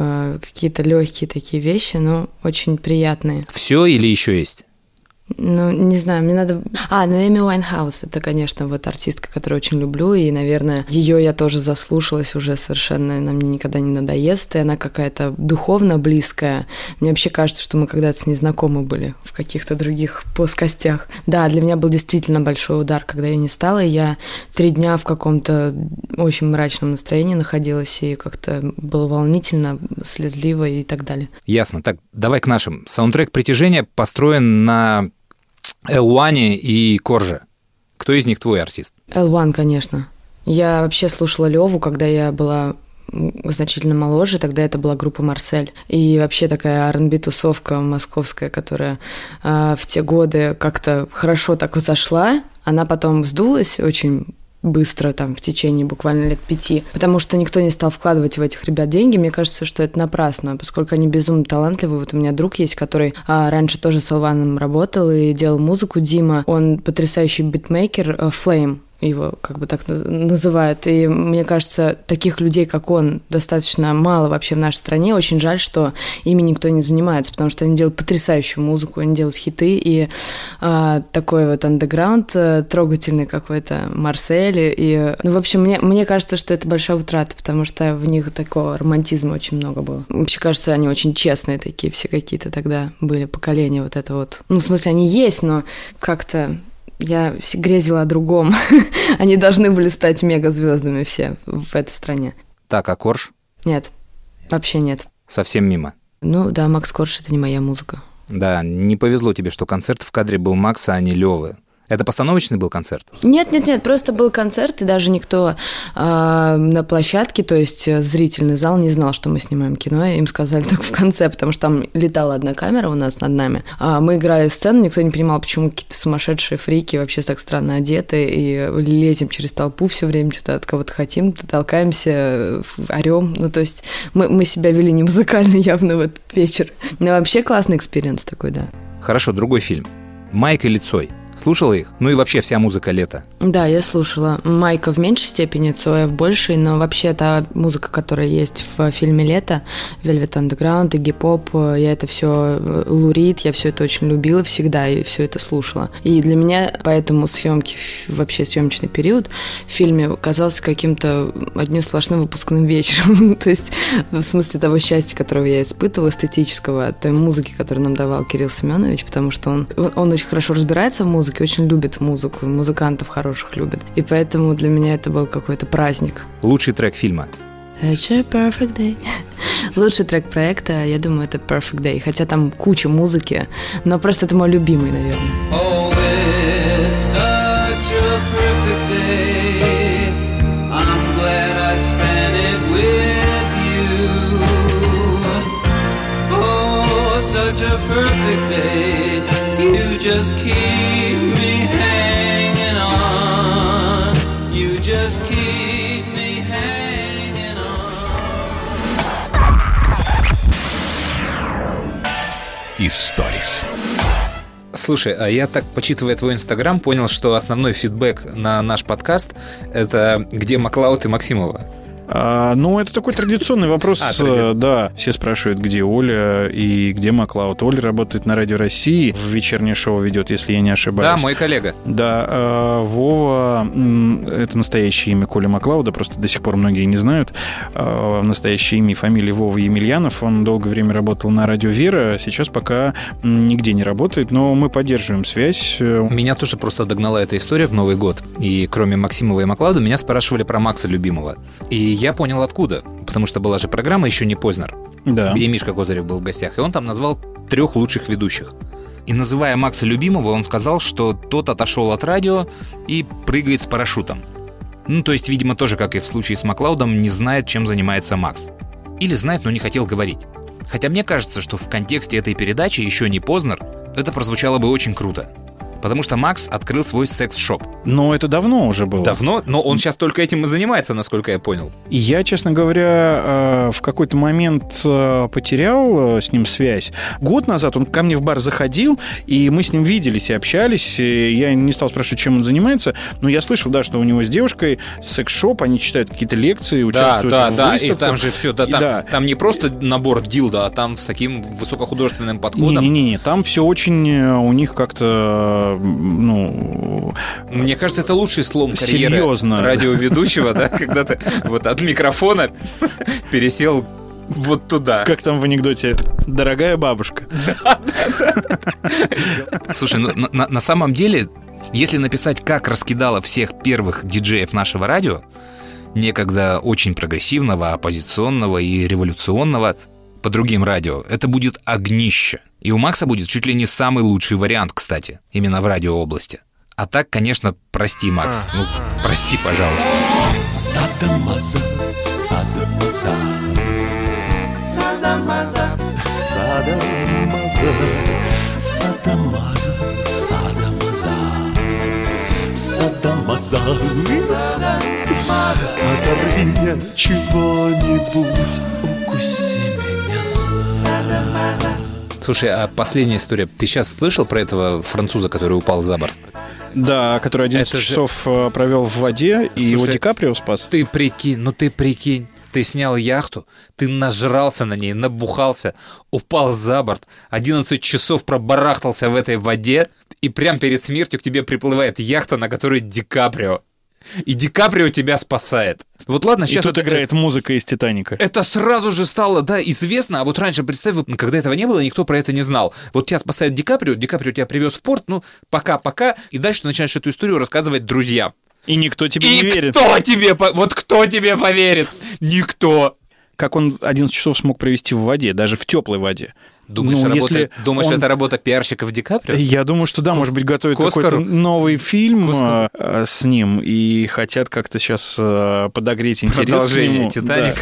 какие-то легкие такие вещи, но очень приятные. Все или еще есть? Ну, не знаю, мне надо... А, Наэми Уайнхаус, это, конечно, вот артистка, которую очень люблю, и, наверное, ее я тоже заслушалась уже совершенно, она мне никогда не надоест, и она какая-то духовно близкая. Мне вообще кажется, что мы когда-то с ней знакомы были в каких-то других плоскостях. Да, для меня был действительно большой удар, когда я не стала, и я три дня в каком-то очень мрачном настроении находилась, и как-то было волнительно, слезливо и так далее. Ясно. Так, давай к нашим. Саундтрек «Притяжение» построен на Элуане и Корже. Кто из них твой артист? L1, конечно. Я вообще слушала Леву, когда я была значительно моложе, тогда это была группа Марсель. И вообще такая R&B тусовка московская, которая а, в те годы как-то хорошо так зашла, она потом сдулась очень быстро, там, в течение буквально лет пяти, потому что никто не стал вкладывать в этих ребят деньги. Мне кажется, что это напрасно, поскольку они безумно талантливые. Вот у меня друг есть, который а, раньше тоже с Алваном работал и делал музыку. Дима, он потрясающий битмейкер, а, Flame, его как бы так на- называют. И мне кажется, таких людей, как он, достаточно мало вообще в нашей стране. Очень жаль, что ими никто не занимается, потому что они делают потрясающую музыку, они делают хиты, и а, такой вот андеграунд а, трогательный какой-то, Марсель. И, ну, в общем, мне, мне кажется, что это большая утрата, потому что в них такого романтизма очень много было. Вообще, кажется, они очень честные такие все какие-то тогда были, поколения вот это вот. Ну, в смысле, они есть, но как-то я грезила о другом. Они должны были стать мегазвездами все в этой стране. Так, а Корж? Нет, вообще нет. Совсем мимо. Ну да, Макс Корж — это не моя музыка. Да, не повезло тебе, что концерт в кадре был Макса, а не Левы. Это постановочный был концерт? Нет, нет, нет, просто был концерт, и даже никто а, на площадке, то есть э, зрительный зал, не знал, что мы снимаем кино. Им сказали только в конце, потому что там летала одна камера у нас над нами. А мы играли сцену, никто не понимал, почему какие-то сумасшедшие фрики вообще так странно одеты и лезем через толпу все время, что-то от кого-то хотим, толкаемся, орем. Ну, то есть мы, мы себя вели не музыкально явно в этот вечер. Но вообще классный experience такой, да. Хорошо, другой фильм. «Майк или Цой». Слушала их? Ну и вообще вся музыка лета. Да, я слушала. Майка в меньшей степени, Цоя в большей, но вообще та музыка, которая есть в фильме «Лето», Velvet Underground и Игги Поп, я это все, Лу Рид, я все это очень любила всегда и все это слушала. И для меня поэтому съемки, вообще съемочный период в фильме казался каким-то одним сплошным выпускным вечером. То есть в смысле того счастья, которого я испытывала, эстетического, той музыки, которую нам давал Кирилл Семенович, потому что он, он очень хорошо разбирается в музыке, очень любит музыку, музыкантов хороших любит. И поэтому для меня это был какой-то праздник. Лучший трек фильма. Such a perfect day. Лучший трек проекта, я думаю, это Perfect Day. Хотя там куча музыки, но просто это мой любимый, наверное. Историс. Слушай, а я так, почитывая твой инстаграм, понял, что основной фидбэк на наш подкаст — это где Маклауд и Максимова. А, ну, это такой традиционный вопрос. А, тради- э, Да, все спрашивают, где Оля и где Маклауд. Оля работает на Радио России, в вечернее шоу ведет, если я не ошибаюсь. Да, мой коллега. Да, э, Вова, это настоящее имя Коля Маклауда, просто до сих пор многие не знают. Э, Настоящее имя и фамилия Вова Емельянов. Он долгое время работал на радио Вера, сейчас пока нигде не работает, но мы поддерживаем связь. Меня тоже просто догнала эта история в Новый год. И кроме Максимова и Маклауда, меня спрашивали про Макса любимого. И я понял откуда. Потому что была же программа еще не Познер, Да. где Мишка Козырев был в гостях. И он там назвал трех лучших ведущих. И называя Макса любимого, он сказал, что тот отошел от радио и прыгает с парашютом. Ну, то есть, видимо, тоже, как и в случае с Маклаудом, не знает, чем занимается Макс. Или знает, но не хотел говорить. Хотя мне кажется, что в контексте этой передачи еще не Познер, это прозвучало бы очень круто. Потому что Макс открыл свой секс-шоп. Но это давно уже было. Давно, но он сейчас только этим и занимается, насколько я понял. И Я, честно говоря, э, в какой-то момент э, потерял э, с ним связь. Год назад он ко мне в бар заходил, и мы с ним виделись и общались. И Я не стал спрашивать, чем он занимается, но я слышал, да, что у него с девушкой секс-шоп, они читают какие-то лекции, Да, участвуют да, в да, и выставках. там же все, да, И там, да. там не просто набор дилда, а там с таким высокохудожественным подходом. Не-не-не, там все очень у них как-то, ну, Мне кажется, это лучший слом карьеры Серьезно. радиоведущего, да, когда ты вот от микрофона пересел вот туда. как там в анекдоте, дорогая бабушка. Слушай, ну, на, самом деле, если написать, как раскидала всех первых диджеев нашего радио, некогда очень прогрессивного, оппозиционного и революционного, по другим радио, это будет огнище. И у Макса будет чуть ли не самый лучший вариант, кстати, именно в радиообласти. А так, конечно, прости, Макс. Ну, прости, пожалуйста. Садамаза, садамаза. Садамаза, садамаза. Садамаза, садамаза. Садамаза. Оторви мне чего-нибудь, укуси меня. Слушай, а последняя история. Ты сейчас слышал про этого француза, который упал за борт? Да, который 11 Это же- часов э, провел в воде, и его Слушай, Ди Каприо спас. Ты прикинь, ну ты прикинь. Ты снял яхту, ты нажрался на ней, набухался, упал за борт, 11 часов пробарахтался в этой воде, и прям перед смертью к тебе приплывает яхта, на которой Ди Каприо. И Ди Каприо тебя спасает. Вот ладно, И сейчас тут это, играет музыка из «Титаника». это сразу же стало, да, известно, а вот раньше, представь, когда этого не было, никто про это не знал. Вот тебя спасает Ди Каприо, Ди Каприо тебя привез в порт, ну, пока-пока, и дальше ты начинаешь эту историю рассказывать друзьям. И никто тебе И не верит. кто тебе, вот кто тебе поверит? Никто. Как он 11 часов смог провести в воде, даже в теплой воде. Думаешь, Ну, работа- если думаешь он- это работа пиарщиков Ди Каприо? Я думаю, что да, может быть, готовят к какой-то новый фильм К э, с ним и хотят как-то сейчас э, подогреть интерес к Продолжение нему. «Титаник».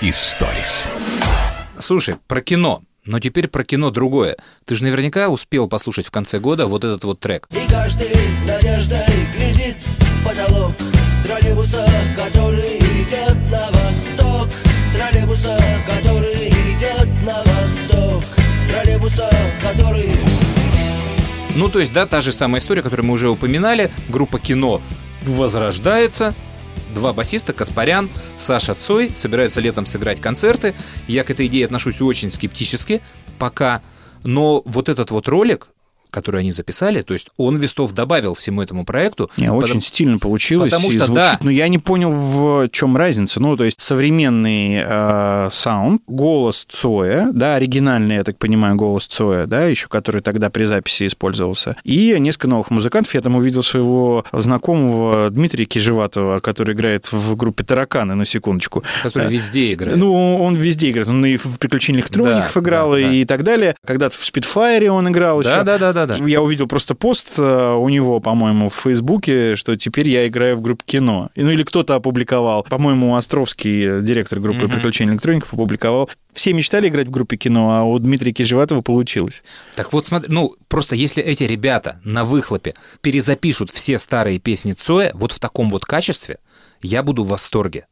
Историс. Слушай, про кино. Но теперь про кино другое. Ты же наверняка успел послушать в конце года вот этот вот трек. И каждый с надеждой глядит в потолок Троллейбуса, который идет Троллейбуса, который идет на восток Троллейбуса, который Ну, то есть, да, та же самая история, которую мы уже упоминали. Группа кино возрождается. Два басиста, Каспарян, Саша Цой, собираются летом сыграть концерты. Я к этой идее отношусь очень скептически пока. Но вот этот вот ролик, который они записали, то есть он вестов добавил всему этому проекту. Не, очень Потому- стильно получилось потому и что, звучит, да. но я не понял, в чем разница. Ну, то есть современный э, саунд, голос Цоя, да, оригинальный, я так понимаю, голос Цоя, да, еще который тогда при записи использовался, и несколько новых музыкантов. Я там увидел своего знакомого Дмитрия Кижеватова, который играет в группе «Тараканы», на секундочку. Который Э, везде играет. Ну, он везде играет. Он и в «Приключениях электроников» Да, играл, да, да. и так далее. Когда-то в «Спидфайре» он играл Да, еще. да, да, да, да. Я увидел просто пост э, у него, по-моему, в Фейсбуке, что теперь я играю в группе кино. Ну, или кто-то опубликовал. По-моему, Островский, э, директор группы Мгм. приключений электроников, опубликовал. Все мечтали играть в группе кино, а у Дмитрия Кижеватова получилось. Так вот, смотри, ну, просто если эти ребята на выхлопе перезапишут все старые песни Цоя вот в таком вот качестве, я буду в восторге.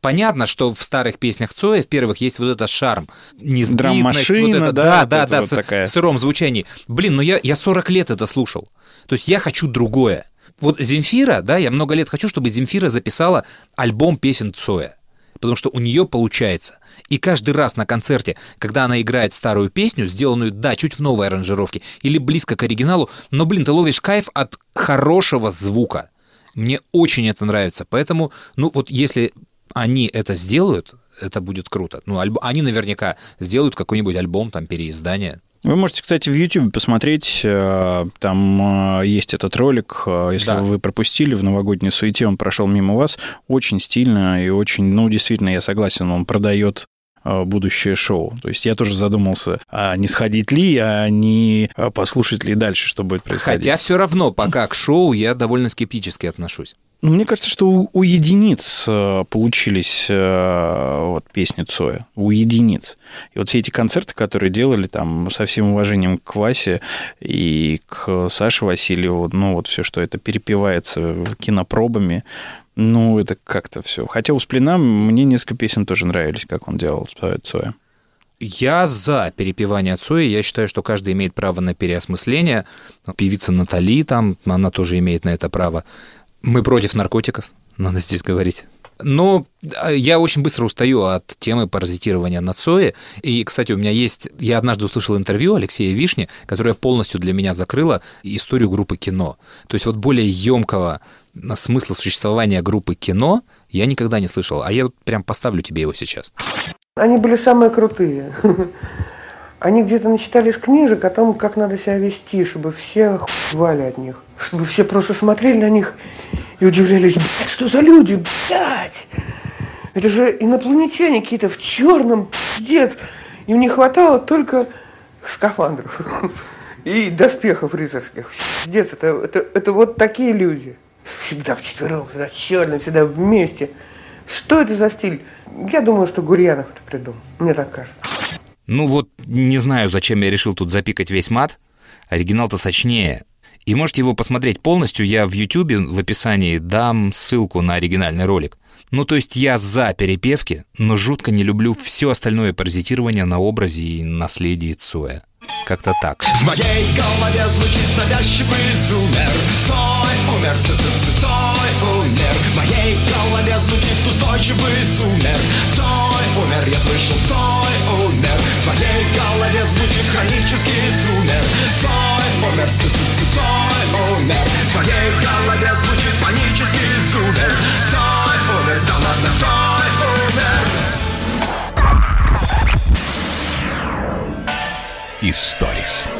Понятно, что в старых песнях Цоя в первых есть вот этот шарм, Драм-машина, вот это, да, да, вот да, это да, вот с- такая. в сыром звучании. Блин, ну я, я 40 лет это слушал. То есть я хочу другое. Вот Земфира, да, я много лет хочу, чтобы Земфира записала альбом песен Цоя. Потому что у нее получается. И каждый раз на концерте, когда она играет старую песню, сделанную, да, чуть в новой аранжировке, или близко к оригиналу, но, блин, ты ловишь кайф от хорошего звука. Мне очень это нравится. Поэтому, ну вот если они это сделают, это будет круто. Ну, альб... они наверняка сделают какой-нибудь альбом, там, переиздание. Вы можете, кстати, в YouTube посмотреть, э, там э, есть этот ролик, э, если Да. вы пропустили в новогодней суете, он прошел мимо вас, очень стильно и очень, ну, действительно, я согласен, он продает будущее шоу. То есть я тоже задумался, а не сходить ли, а не а послушать ли дальше, что будет происходить. Хотя все равно пока к шоу я довольно скептически отношусь. Ну, мне кажется, что у, у единиц э, получились э, вот песни Цоя. У единиц. И вот все эти концерты, которые делали там со всем уважением к Васе и к Саше Васильеву, ну, вот все, что это перепевается кинопробами, ну, это как-то все. Хотя у Сплина мне несколько песен тоже нравились, как он делал Цоя. Я за перепевание Цоя. Я считаю, что каждый имеет право на переосмысление. Певица Натали там, она тоже имеет на это право. Мы против наркотиков, надо здесь говорить. Но а, я очень быстро устаю от темы паразитирования на Цое. И, кстати, у меня есть... Я однажды услышал интервью Алексея Вишни, которое полностью для меня закрыло историю группы кино. То есть вот более емкого смысла существования группы кино я никогда не слышал. А я прям поставлю тебе его сейчас. Они были самые крутые. Они где-то начитались книжек о том, как надо себя вести, чтобы все охуевали от них. Чтобы все просто смотрели на них и удивлялись, блядь, что за люди, блядь! Это же инопланетяне какие-то в черном, пиздец. Им не хватало только скафандров и доспехов рыцарских. Пиздец, это, это, это вот такие люди. Всегда вчетвером, всегда черным, всегда вместе. Что это за стиль? Я думаю, что Гурьянов это придумал. Мне так кажется. Ну вот, не знаю, зачем я решил тут запикать весь мат. Оригинал-то сочнее. И можете его посмотреть полностью. Я в Ютубе в описании дам ссылку на оригинальный ролик. Ну, то есть я за перепевки, но жутко не люблю все остальное паразитирование на образе и наследии Цоя. Как-то так. В моей голове звучит навязчивый зумер Цой умер, ц -ц -ц Цой умер В моей голове звучит устойчивый зумер Цой умер, я слышал, Цой умер В моей голове звучит хронический зумер Цой -ц Цой умер В моей голове звучит панический зумер Историс.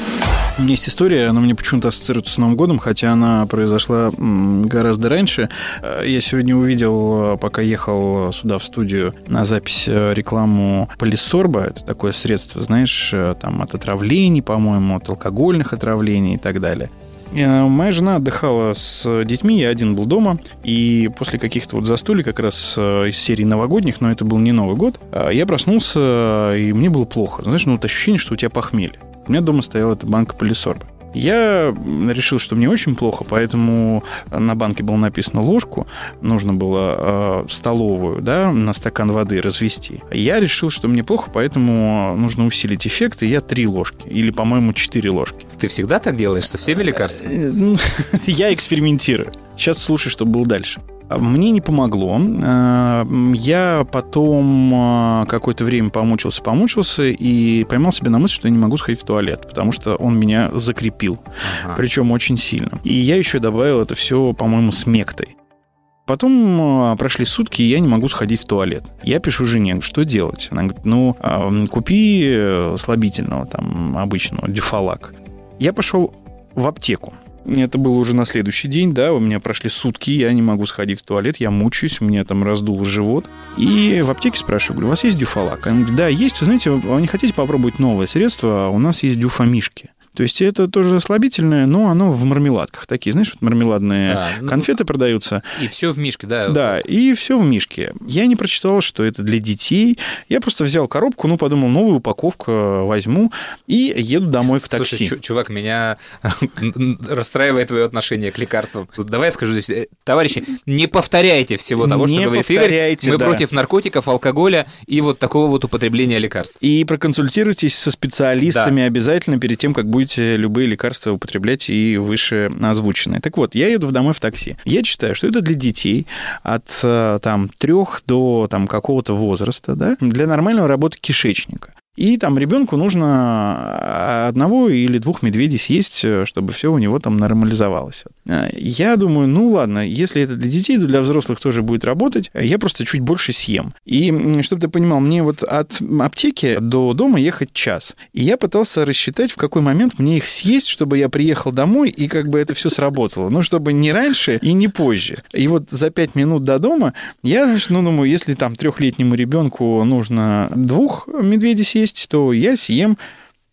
У меня есть история, она мне почему-то ассоциируется с Новым годом, хотя она произошла гораздо раньше. Э, Я сегодня увидел, э, пока ехал сюда в студию на запись э, рекламу полисорба. Это такое средство, знаешь, там от отравлений, по-моему, от алкогольных отравлений и так далее. Э, Моя жена отдыхала с детьми, я один был дома, и после каких-то вот застолий, как раз э, из серии новогодних, но это был не Новый год, э, я проснулся, и мне было плохо. Знаешь, ну вот ощущение, что у тебя похмелье. У меня дома стояла эта банка полисорба. Я решил, что мне очень плохо, поэтому на банке было написано ложку, нужно было э, столовую, да, на стакан воды развести. Я решил, что мне плохо, поэтому нужно усилить эффект, и я три ложки, или, по-моему, четыре ложки. Ты всегда так делаешь со всеми лекарствами? Э, ну, Я экспериментирую. Сейчас слушай, что было дальше. Мне не помогло. Э, Я потом э, какое-то время помучился, помучился и поймал себя на мысли, что я не могу сходить в туалет, потому что он меня закрепил. Ага. Причем очень сильно. И я еще добавил это все, по-моему, с мектой. Потом э, прошли сутки, и я не могу сходить в туалет. Я пишу жене, что делать? Она говорит, ну, э, купи слабительного, там, обычного, дюфалак. Я пошел в аптеку. Это было уже на следующий день, да, у меня прошли сутки, я не могу сходить в туалет, я мучаюсь, мне там раздуло живот. И в аптеке спрашиваю, говорю, у вас есть дюфалак? Она говорит, да, есть, вы знаете, вы не хотите попробовать новое средство? У нас есть дюфамишки. То есть это тоже слабительное, но оно в мармеладках. Такие, знаешь, вот мармеладные Да, ну, конфеты продаются. И все в мишке, да? Да, и все в мишке. Я не прочитал, что это для детей. Я просто взял коробку, ну, подумал, новую упаковку э, возьму и еду домой в такси. Слушай, чу- чувак, меня расстраивает твое отношение к лекарствам. Давай я скажу здесь, э, товарищи, не повторяйте всего того, что Не говорит Игорь. Мы да. против наркотиков, алкоголя и вот такого вот употребления лекарств. И проконсультируйтесь со специалистами обязательно перед тем, как будете любые лекарства употреблять и выше озвученные. Так вот, я еду домой в такси. Я читаю, что это для детей от э, там трех до там какого-то возраста, да, для нормального работы кишечника. И там ребенку нужно одного или двух медведей съесть, э, чтобы все у него там нормализовалось. Э, Я думаю, ну ладно, если это для детей, то для взрослых тоже будет работать. Я просто чуть больше съем. И чтобы ты понимал, мне вот от аптеки до дома ехать час. И я пытался рассчитать, в какой момент мне их съесть, чтобы я приехал домой и как бы это все сработало. Ну, чтобы не раньше и не позже. И вот за пять минут до дома я, значит, ну, думаю, если там трехлетнему ребенку нужно двух медведей съесть, то я съем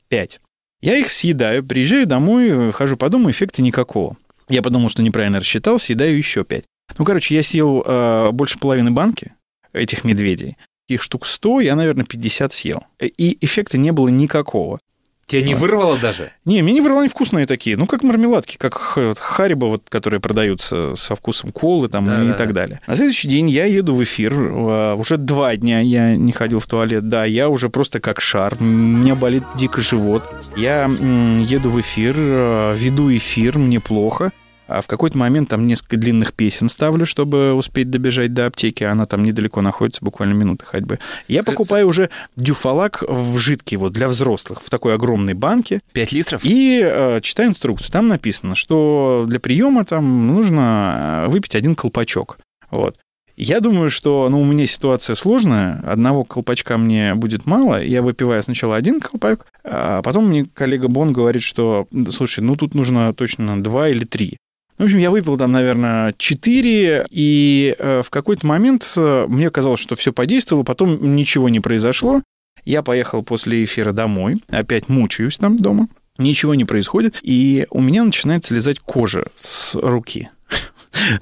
пять. Я их съедаю, приезжаю домой, хожу по дому, эффекта никакого. Я подумал, что неправильно рассчитал, съедаю еще пять. Ну, короче, я съел э, больше половины банки этих медведей. Их штук 100, я, наверное, 50 съел. И эффекта не было никакого. Тебя не вырвало даже? Не, мне не врала, они вкусные такие. Ну, как мармеладки, как Харибо, вот, которые продаются со вкусом колы там, Да, и да, так да. далее. На следующий день я еду в эфир. э, Уже два дня я не ходил в туалет. Да, я уже просто как шар. У меня болит дико живот. Я еду в эфир, э, веду эфир, мне плохо. А в какой-то момент там несколько длинных песен ставлю, чтобы успеть добежать до аптеки. Она там недалеко находится, буквально минуты ходьбы. Я покупаю уже дюфалак в жидкий, вот для взрослых, в такой огромной банке. 5 литров? И э, читаю инструкцию. Там написано, что для приема там нужно э, выпить один колпачок. Вот. Я думаю, что ну, у меня ситуация сложная. Одного колпачка мне будет мало. Я выпиваю сначала один колпак, а потом мне коллега Бон говорит, что, слушай, ну тут нужно точно два или три. В общем, я выпил там, наверное, 4, и э, в какой-то момент э, мне казалось, что все подействовало, потом ничего не произошло. Я поехал после эфира домой, опять мучаюсь там дома, ничего не происходит, и у меня начинает слезать кожа с руки.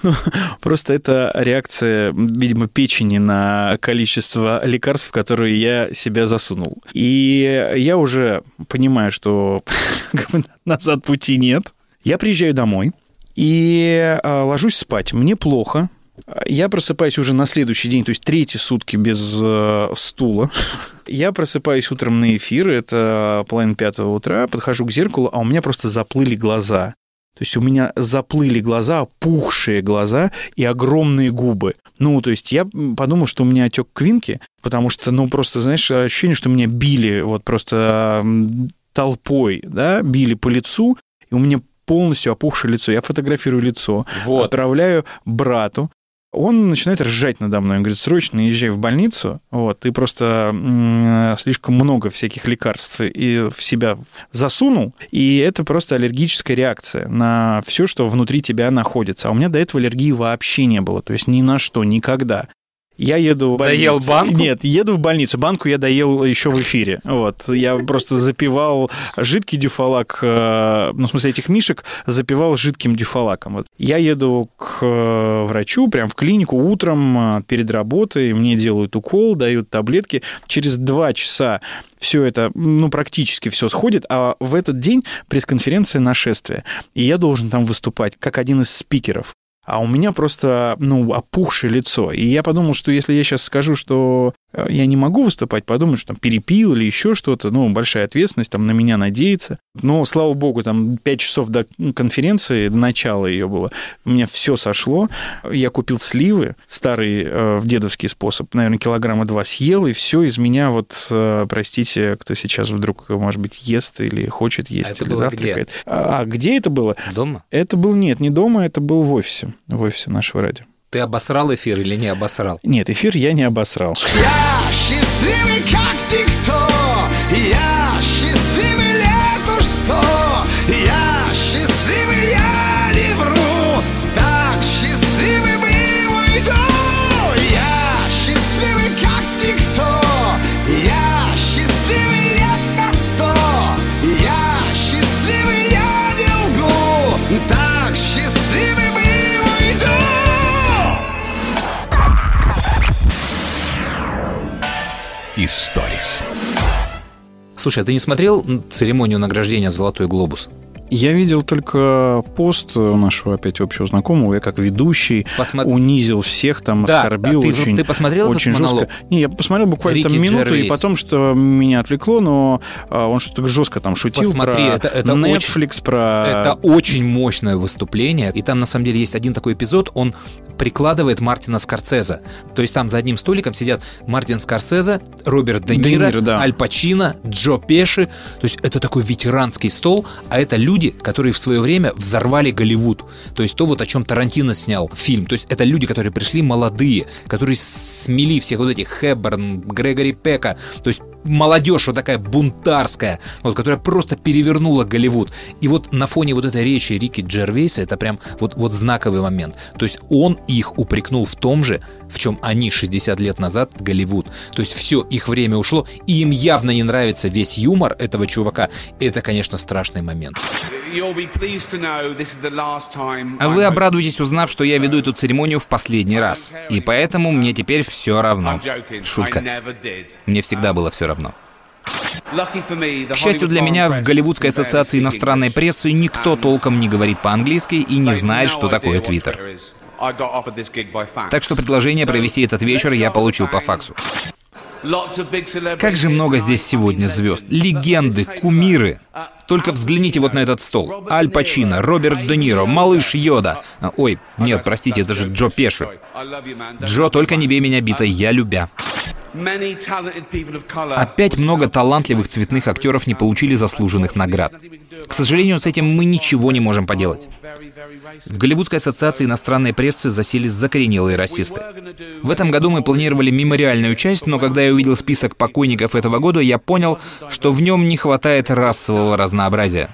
Ну, просто это реакция, видимо, печени на количество лекарств, которые я себя засунул. И я уже понимаю, что назад пути нет. Я приезжаю домой и а, ложусь спать. Мне плохо. Я просыпаюсь уже на следующий день, то есть третьи сутки без э, стула. Я просыпаюсь утром на эфир, это половина пятого утра, подхожу к зеркалу, а у меня просто заплыли глаза. То есть у меня заплыли глаза, опухшие глаза и огромные губы. Ну, то есть я подумал, что у меня отек квинки, потому что, ну, просто, знаешь, ощущение, что меня били вот просто толпой, да, били по лицу, и у меня полностью опухшее лицо. Я фотографирую лицо, Вот. отправляю брату. Он начинает ржать надо мной. Он говорит, срочно езжай в больницу. Вот, ты просто м, слишком много всяких лекарств и в себя засунул. И это просто аллергическая реакция на все, что внутри тебя находится. А у меня до этого аллергии вообще не было. То есть ни на что, никогда. Я еду в Доел больницу. банку? Нет, еду в больницу. Банку я доел еще в эфире. Вот. Я просто запивал жидкий дюфалак, э, ну, в смысле, этих мишек запивал жидким дюфалаком. Вот. Я еду к э, врачу, прям в клинику утром э, перед работой. Мне делают укол, дают таблетки. Через два часа все это, ну, практически все сходит, а в этот день пресс-конференция нашествия. И я должен там выступать как один из спикеров. А у меня просто, ну, опухшее лицо. И я подумал, что если я сейчас скажу, что э, я не могу выступать, подумают, что там перепил или еще что-то, ну, большая ответственность, там на меня надеяться. Но, слава богу, там 5 часов до конференции, до начала ее было, у меня все сошло. Я купил сливы, старый э, в дедовский способ, наверное, килограмма два съел, и все из меня вот, э, простите, кто сейчас вдруг, может быть, ест или хочет есть, это или завтракает. А, а где это было? Дома? Это был, нет, не дома, это был в офисе, в офисе нашего радио. Ты обосрал эфир или не обосрал? Нет, эфир я не обосрал. Я счастливый, как никто Слушай, а ты не смотрел церемонию награждения «Золотой глобус»? Я видел только пост нашего опять общего знакомого. Я как ведущий Посмо- унизил всех, там Да, оскорбил а ты- очень. ты посмотрел этот очень жестко. монолог? Не, я посмотрел буквально там Рики минуту, и потом что меня отвлекло, но а, он что-то жестко там шутил Посмотри, про это- это Netflix, про... Это очень мощное выступление. И там, на самом деле, есть один такой эпизод, он прикладывает Мартина Скорсезе. То есть там за одним столиком сидят Мартин Скорсезе, Роберт Де Де Ниро, Ниро, да. Аль Пачино, Джо Пеши. То есть это такой ветеранский стол, а это люди, которые в свое время взорвали Голливуд. То есть то вот, о чем Тарантино снял фильм. То есть это люди, которые пришли молодые, которые смели всех вот этих Хэбберн, Грегори Пека. То есть молодежь вот такая бунтарская, вот, которая просто перевернула Голливуд. И вот на фоне вот этой речи Рики Джервейса это прям вот, вот знаковый момент. То есть он их упрекнул в том же, в чем они 60 лет назад Голливуд. То есть все, их время ушло, и им явно не нравится весь юмор этого чувака. Это, конечно, страшный момент. А вы обрадуетесь, узнав, что я веду эту церемонию в последний раз. И поэтому мне теперь все равно. Шутка. Мне всегда было все равно. К счастью для меня, в Голливудской ассоциации иностранной прессы никто толком не говорит по-английски и не знает, что такое Твиттер. Так что предложение провести этот вечер я получил по факсу. Как же много здесь сегодня звезд. Легенды, кумиры. Только взгляните вот на этот стол. Аль Пачино, Роберт Де Ниро, Малыш Йода. А, Ой, нет, простите, это же Джо Пеши. Джо, только не бей меня битой, я любя. Опять много талантливых цветных актеров не получили заслуженных наград. К сожалению, с этим мы ничего не можем поделать. В Голливудской ассоциации иностранной прессы засели закоренелые расисты. В этом году мы планировали мемориальную часть, но когда я увидел список покойников этого года, я понял, что в нем не хватает расового разнообразия.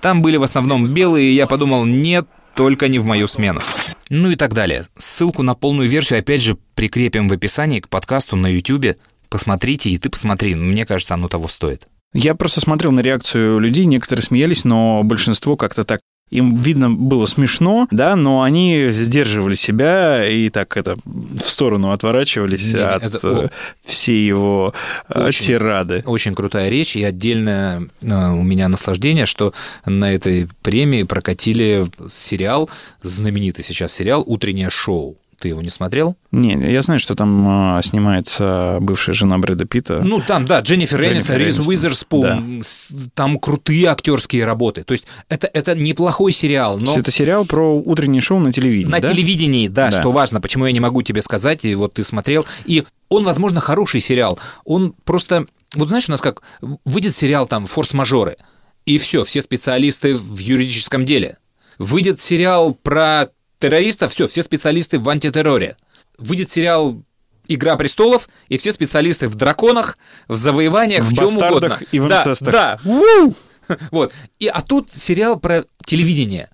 Там были в основном белые, и я подумал, нет, только не в мою смену. Ну и так далее. Ссылку на полную версию опять же прикрепим в описании к подкасту на YouTube. Посмотрите, и ты посмотри. Мне кажется, оно того стоит. Я просто смотрел на реакцию людей, некоторые смеялись, но большинство как-то так им, видно, было смешно, да, но они сдерживали себя и так это в сторону отворачивались Не, от это- э, всей его э, Очень. тирады. Очень крутая речь, и отдельное э, у меня наслаждение, что на этой премии прокатили сериал, знаменитый сейчас сериал «Утреннее шоу». Ты его не смотрел? Не, я знаю, что там э, снимается бывшая жена Брэда Питта. Ну, там, да, Дженнифер Энистон, Риз Уизерспун, с- там крутые актерские работы. То есть это, это неплохой сериал, но... это сериал про утреннее шоу на телевидении, На да? телевидении, да, Да. что важно, почему я не могу тебе сказать, и вот ты смотрел. И он, возможно, хороший сериал. Он просто... Вот знаешь, у нас как выйдет сериал там «Форс-мажоры», и все, все специалисты в юридическом деле. Выйдет сериал про террористов, все, все специалисты в антитерроре. Выйдет сериал «Игра престолов», и все специалисты в драконах, в завоеваниях, в, В чем угодно. и в да, инцестах. да! Вот. И, а тут сериал про телевидение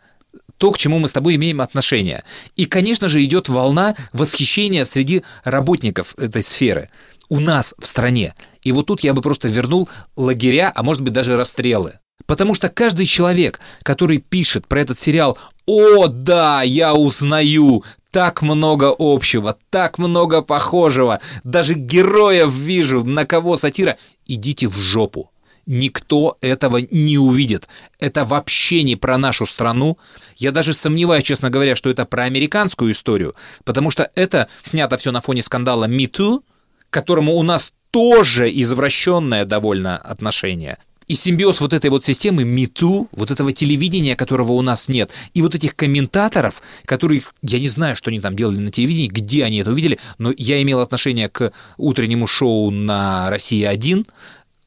то, к чему мы с тобой имеем отношение. И, конечно же, идет волна восхищения среди работников этой сферы у нас в стране. И вот тут я бы просто вернул лагеря, а может быть даже расстрелы. Потому что каждый человек, который пишет про этот сериал «О, да, я узнаю, так много общего, так много похожего, даже героев вижу, на кого сатира», идите в жопу. Никто этого не увидит. Это вообще не про нашу страну. Я даже сомневаюсь, честно говоря, что это про американскую историю, потому что это снято все на фоне скандала Me к которому у нас тоже извращенное довольно отношение. И симбиоз вот этой вот системы МИТУ, вот этого телевидения, которого у нас нет, и вот этих комментаторов, которые, я не знаю, что они там делали на телевидении, где они это увидели, но я имел отношение к утреннему шоу на «Россия-1»,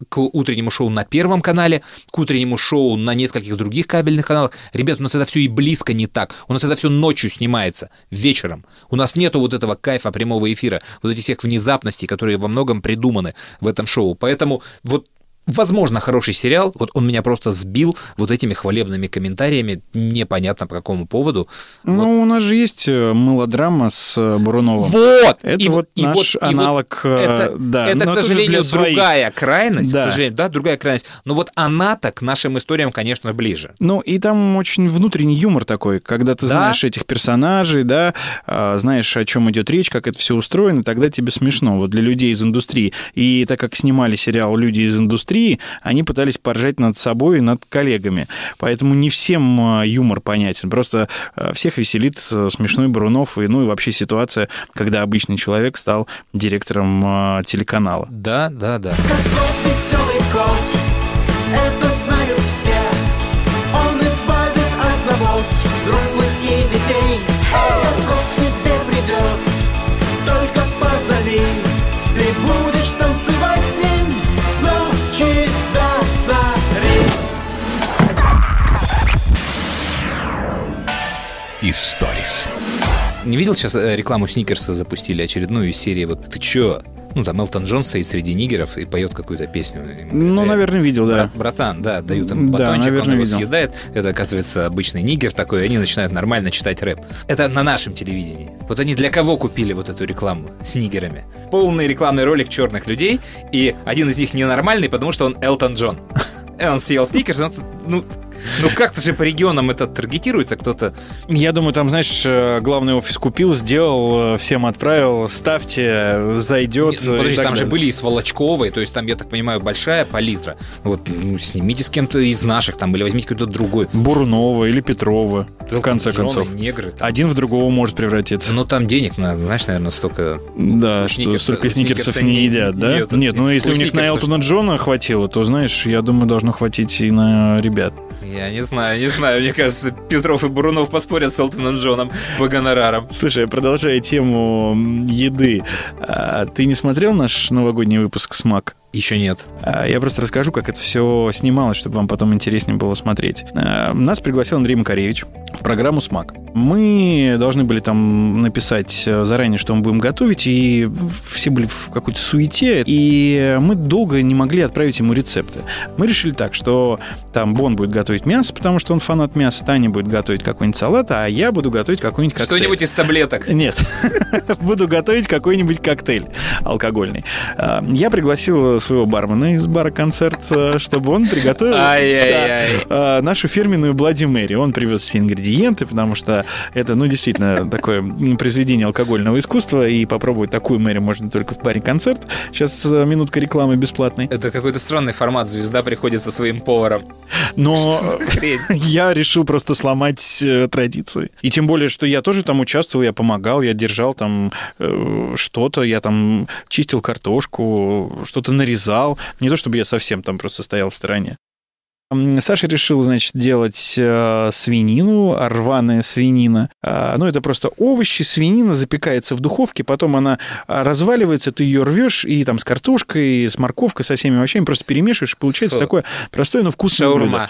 к утреннему шоу на Первом канале, к утреннему шоу на нескольких других кабельных каналах. Ребят, у нас это все и близко не так. У нас это все ночью снимается, вечером. У нас нету вот этого кайфа прямого эфира, вот этих всех внезапностей, которые во многом придуманы в этом шоу. Поэтому вот Возможно, хороший сериал, вот он меня просто сбил вот этими хвалебными комментариями, непонятно по какому поводу. Ну, у нас же есть э, мелодрама с э, Буруновым. Вот! Это И вот и наш и аналог, э, это, да. это, к сожалению, другая крайность, Да. к сожалению, да, другая крайность. Но вот она-то к нашим историям, конечно, ближе. Ну, и там очень внутренний юмор такой, когда ты Да? знаешь этих персонажей, да, а, знаешь, о чем идет речь, как это все устроено, тогда тебе смешно. Вот для людей из индустрии. И так как снимали сериал «Люди из индустрии», они пытались поржать над собой и над коллегами. Поэтому не всем а, юмор понятен. Просто а, всех веселит а, смешной Брунов, и, ну и вообще ситуация, когда обычный человек стал директором телеканала. Да, да, да. Кокос веселый кот, это Историс. Не видел сейчас э, рекламу Сникерса запустили очередную из серии вот «Ты чё?» Ну, там Элтон Джон стоит среди нигеров и поет какую-то песню. Ну, говорят, наверное, видел, да. Брат- братан, да, дают ему Да, батончик, наверное, он его видел. съедает. Это, оказывается, обычный нигер такой, и они начинают нормально читать рэп. Это на нашем телевидении. Вот они для кого купили вот эту рекламу с нигерами? Полный рекламный ролик черных людей, и один из них ненормальный, потому что он Элтон Джон. И Он съел сникерс, он, ну, ну как-то же по регионам это таргетируется, кто-то... Я думаю, там, знаешь, э, главный офис купил, сделал, э, всем отправил, ставьте, зайдет. Нет, ну, подожди, там же далее. были и Сволочковые, то есть там, я так понимаю, большая палитра. Вот ну, снимите с кем-то из наших там, или возьмите какой-то другой. Бурнова или Петрова, в конце Джоны, концов. негры. там. Один в другого может превратиться. Ну, там денег, на, знаешь, наверное, столько... Да, что столько сникерсов не едят, да? нет, ну если у них на Элтона Джона хватило, то, знаешь, я думаю, должно хватить и на ребят. Я не знаю, не знаю. Мне кажется, Петров и Бурунов поспорят с Элтоном Джоном по гонорарам. Слушай, продолжая тему еды, а, ты не смотрел наш новогодний выпуск «Смак»? Еще нет. А, Я просто расскажу, как это все снималось, чтобы вам потом интереснее было смотреть. А, Нас пригласил Андрей Макаревич в программу «Смак». Мы должны были там написать э, заранее, что мы будем готовить, и все были в какой-то суете, и мы долго не могли отправить ему рецепты. Мы решили так, что там Бон будет готовить мясо, потому что он фанат мяса, Таня будет готовить какой-нибудь салат, а я буду готовить какой-нибудь коктейль. Что-нибудь из таблеток. Нет, буду готовить какой-нибудь коктейль алкогольный. А, Я пригласил своего бармена из бара «Концерт», э, чтобы он приготовил да, э, нашу фирменную Блади Мэри. Он привез все ингредиенты, потому что это, ну, действительно, такое произведение алкогольного искусства, и попробовать такую Мэри можно только в баре «Концерт». Сейчас э, минутка рекламы бесплатной. Это какой-то странный формат. Звезда приходит со своим поваром. Но я решил просто сломать традиции. И тем более, что я тоже там участвовал, я помогал, я держал там что-то, я там чистил картошку, что-то нарезал. Не то, чтобы я совсем там просто стоял в стороне. Саша решил, значит, делать э, свинину, рваная свинина. А, ну, это просто овощи, свинина запекается в духовке, потом она а, разваливается, ты ее рвешь, и там с картошкой, с морковкой, со всеми овощами просто перемешиваешь, и получается Фу. такое простое, но вкусное блюдо.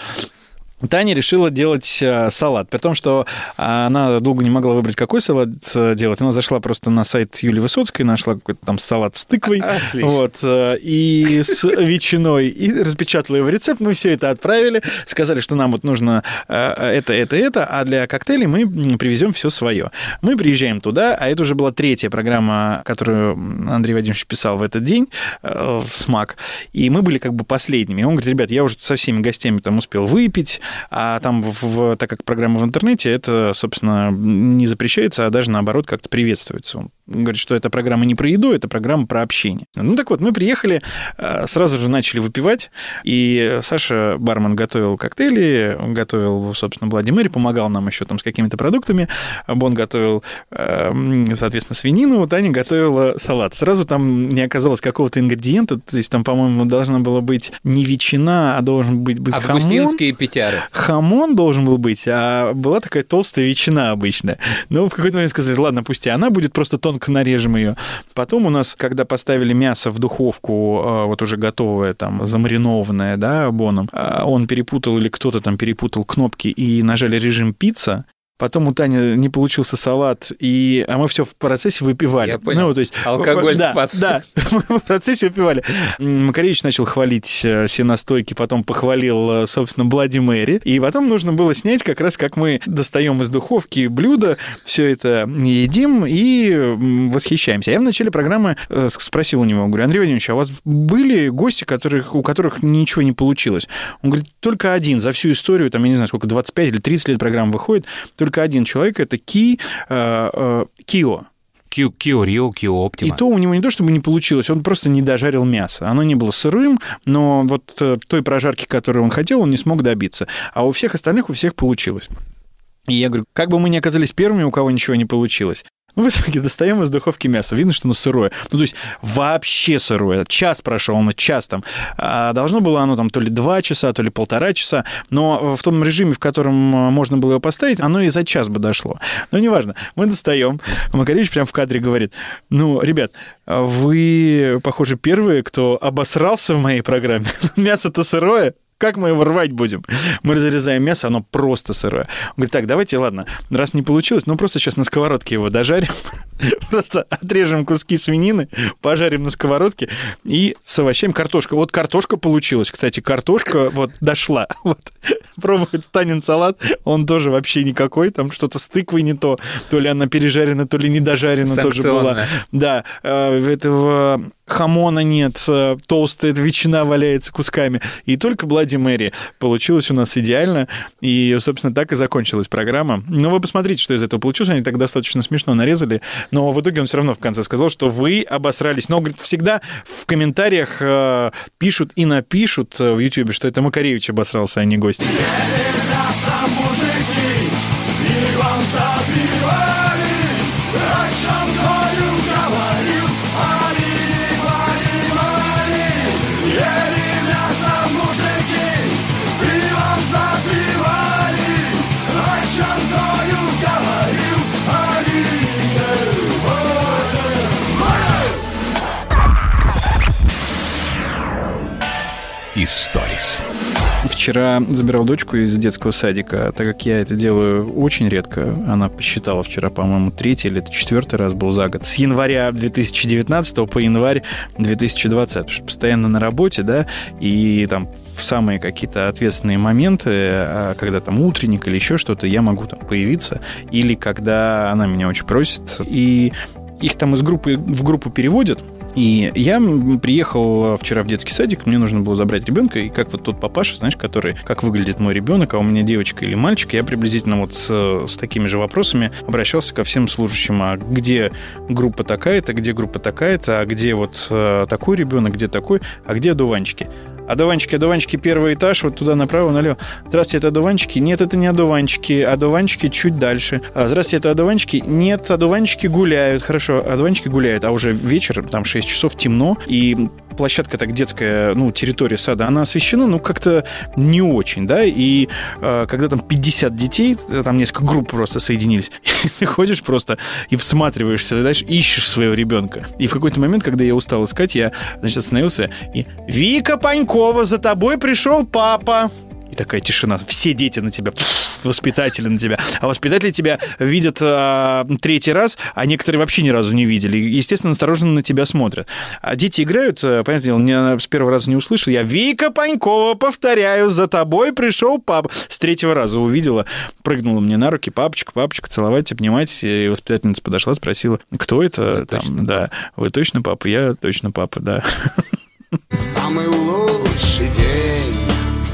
Таня решила делать э, салат, при том, что она долго не могла выбрать, какой салат э, делать. Она зашла просто на сайт Юлии Высоцкой, нашла какой-то там салат с тыквой, Отлично. вот, э, и с ветчиной, и распечатала его рецепт. Мы все это отправили, сказали, что нам вот нужно э, это, это, это, а для коктейлей мы привезем все свое. Мы приезжаем туда, а это уже была третья программа, которую Андрей Вадимович писал в этот день, э, в СМАК, и мы были как бы последними. Он говорит, ребят, я уже со всеми гостями там успел выпить, а там, в, в- так как программа в интернете, это, собственно, не запрещается, а даже наоборот как-то приветствуется. Говорит, что эта программа не про еду, это программа про общение. Ну так вот, мы приехали, э, сразу же начали выпивать, и Саша, бармен, готовил коктейли, он готовил, собственно, Блади Мэри, помогал нам еще там с какими-то продуктами, Бон готовил, м, соответственно, свинину, Таня готовила салат. Сразу там не оказалось какого-то ингредиента, то есть там, по-моему, должна была быть не ветчина, а должен быть, быть хамон. Августинские петяры. Хамон должен был быть, а была такая толстая ветчина обычная. Но в какой-то момент сказали, ладно, пусть и она будет, просто тонко нарежем ее. Потом у нас, когда поставили мясо в духовку, э, вот уже готовое, там, замаринованное, да, боном, а он перепутал или кто-то там перепутал кнопки и нажали режим пицца, Потом у Тани не получился салат, и, а мы все в процессе выпивали. Я понял. Ну, то есть, Алкоголь да, спас. Да, мы в процессе выпивали. Макаревич начал хвалить э, все настойки, потом похвалил, э, собственно, Блади Мэри. И потом нужно было снять как раз, как мы достаем из духовки блюдо, все это едим и восхищаемся. Я в начале программы э, спросил у него, говорю, Андрей Владимирович, а у вас были гости, которых, у которых ничего не получилось? Он говорит, только один за всю историю, там, я не знаю, сколько, 25 или 30 лет программа выходит, только один человек, это Ки, э, э, Кио. Кио, Кио Рио, Кио И Оптима. то у него не то, чтобы не получилось, он просто не дожарил мясо. Оно не было сырым, но вот э, той прожарки, которую он хотел, он не смог добиться. А у всех остальных у всех получилось. И я говорю, как бы мы ни оказались первыми, у кого ничего не получилось. Ну, в итоге достаем из духовки мясо. Видно, что оно сырое. Ну, то есть вообще сырое. Час прошел, оно час там. А должно было оно там то ли два часа, то ли полтора часа. Но в том режиме, в котором э, можно было его поставить, оно и за час бы дошло. Но неважно. Мы достаем. Макаревич прямо в кадре говорит, ну, ребят, вы, похоже, первые, кто обосрался в моей программе. Мясо-то сырое. Как мы его рвать будем? Мы разрезаем мясо, оно просто сырое. Он говорит, так, давайте, ладно, раз не получилось, ну просто сейчас на сковородке его дожарим, просто отрежем куски свинины, пожарим на сковородке и с овощами картошка. Вот картошка получилась, кстати, картошка вот дошла. Вот пробует Танин салат, он тоже вообще никакой, там что-то с тыквой не то, то ли она пережарена, то ли недожарена тоже была. Да, э, этого хамона нет, э, толстая ветчина валяется кусками. И только Блади Мэри получилось у нас идеально. И, собственно, так и закончилась программа. Но вы посмотрите, что из этого получилось. Они так достаточно смешно нарезали. Но в итоге он все равно в конце сказал, что вы обосрались. Но, говорит, всегда в комментариях э, пишут и напишут э, в Ютьюбе, что это Макаревич обосрался, а не гость. Историс. Вчера забирал дочку из детского садика, так как я это делаю очень редко. Она посчитала вчера, по-моему, третий или четвертый раз был за год. С января 2019 по январь 2020. Потому что постоянно на работе, да, и там в самые какие-то ответственные моменты, а, когда там утренник или еще что-то, я могу там появиться. Или когда она меня очень просит. И их там из группы в группу переводят, и я приехал вчера в детский садик, мне нужно было забрать ребенка, и как вот тот папаша, знаешь, который, как выглядит мой ребенок, а у меня девочка или мальчик, я приблизительно вот с, с такими же вопросами обращался ко всем служащим, а где группа такая-то, где группа такая-то, а где вот э, такой ребенок, где такой, а где одуванчики? Одуванчики, одуванчики, первый этаж, вот туда направо, налево. Здравствуйте, это одуванчики? Нет, это не одуванчики. Одуванчики чуть дальше. А, здравствуйте, это одуванчики? Нет, одуванчики гуляют. Хорошо, одуванчики гуляют, а уже вечер, там 6 часов темно, и площадка так детская, ну, территория сада, она освещена, ну, как-то не очень, да, и э, когда там 50 детей, э, там несколько групп просто соединились, ты ходишь просто и всматриваешься, знаешь, ищешь своего ребенка. И в какой-то момент, когда я устал искать, я, значит, остановился и «Вика Панькова, за тобой пришел папа!» И такая тишина. Все дети на тебя, воспитатели на тебя. А воспитатели тебя видят а, третий раз, а некоторые вообще ни разу не видели. Естественно, осторожно на тебя смотрят. А дети играют, а, понятное дело, меня с первого раза не услышал. Я Вика Панькова, повторяю, за тобой пришел папа. С третьего раза увидела, прыгнула мне на руки, папочка, папочка, целовать, обнимать. И воспитательница подошла, спросила, кто это? Там, да, вы точно папа? Я точно папа, да. Самый лучший день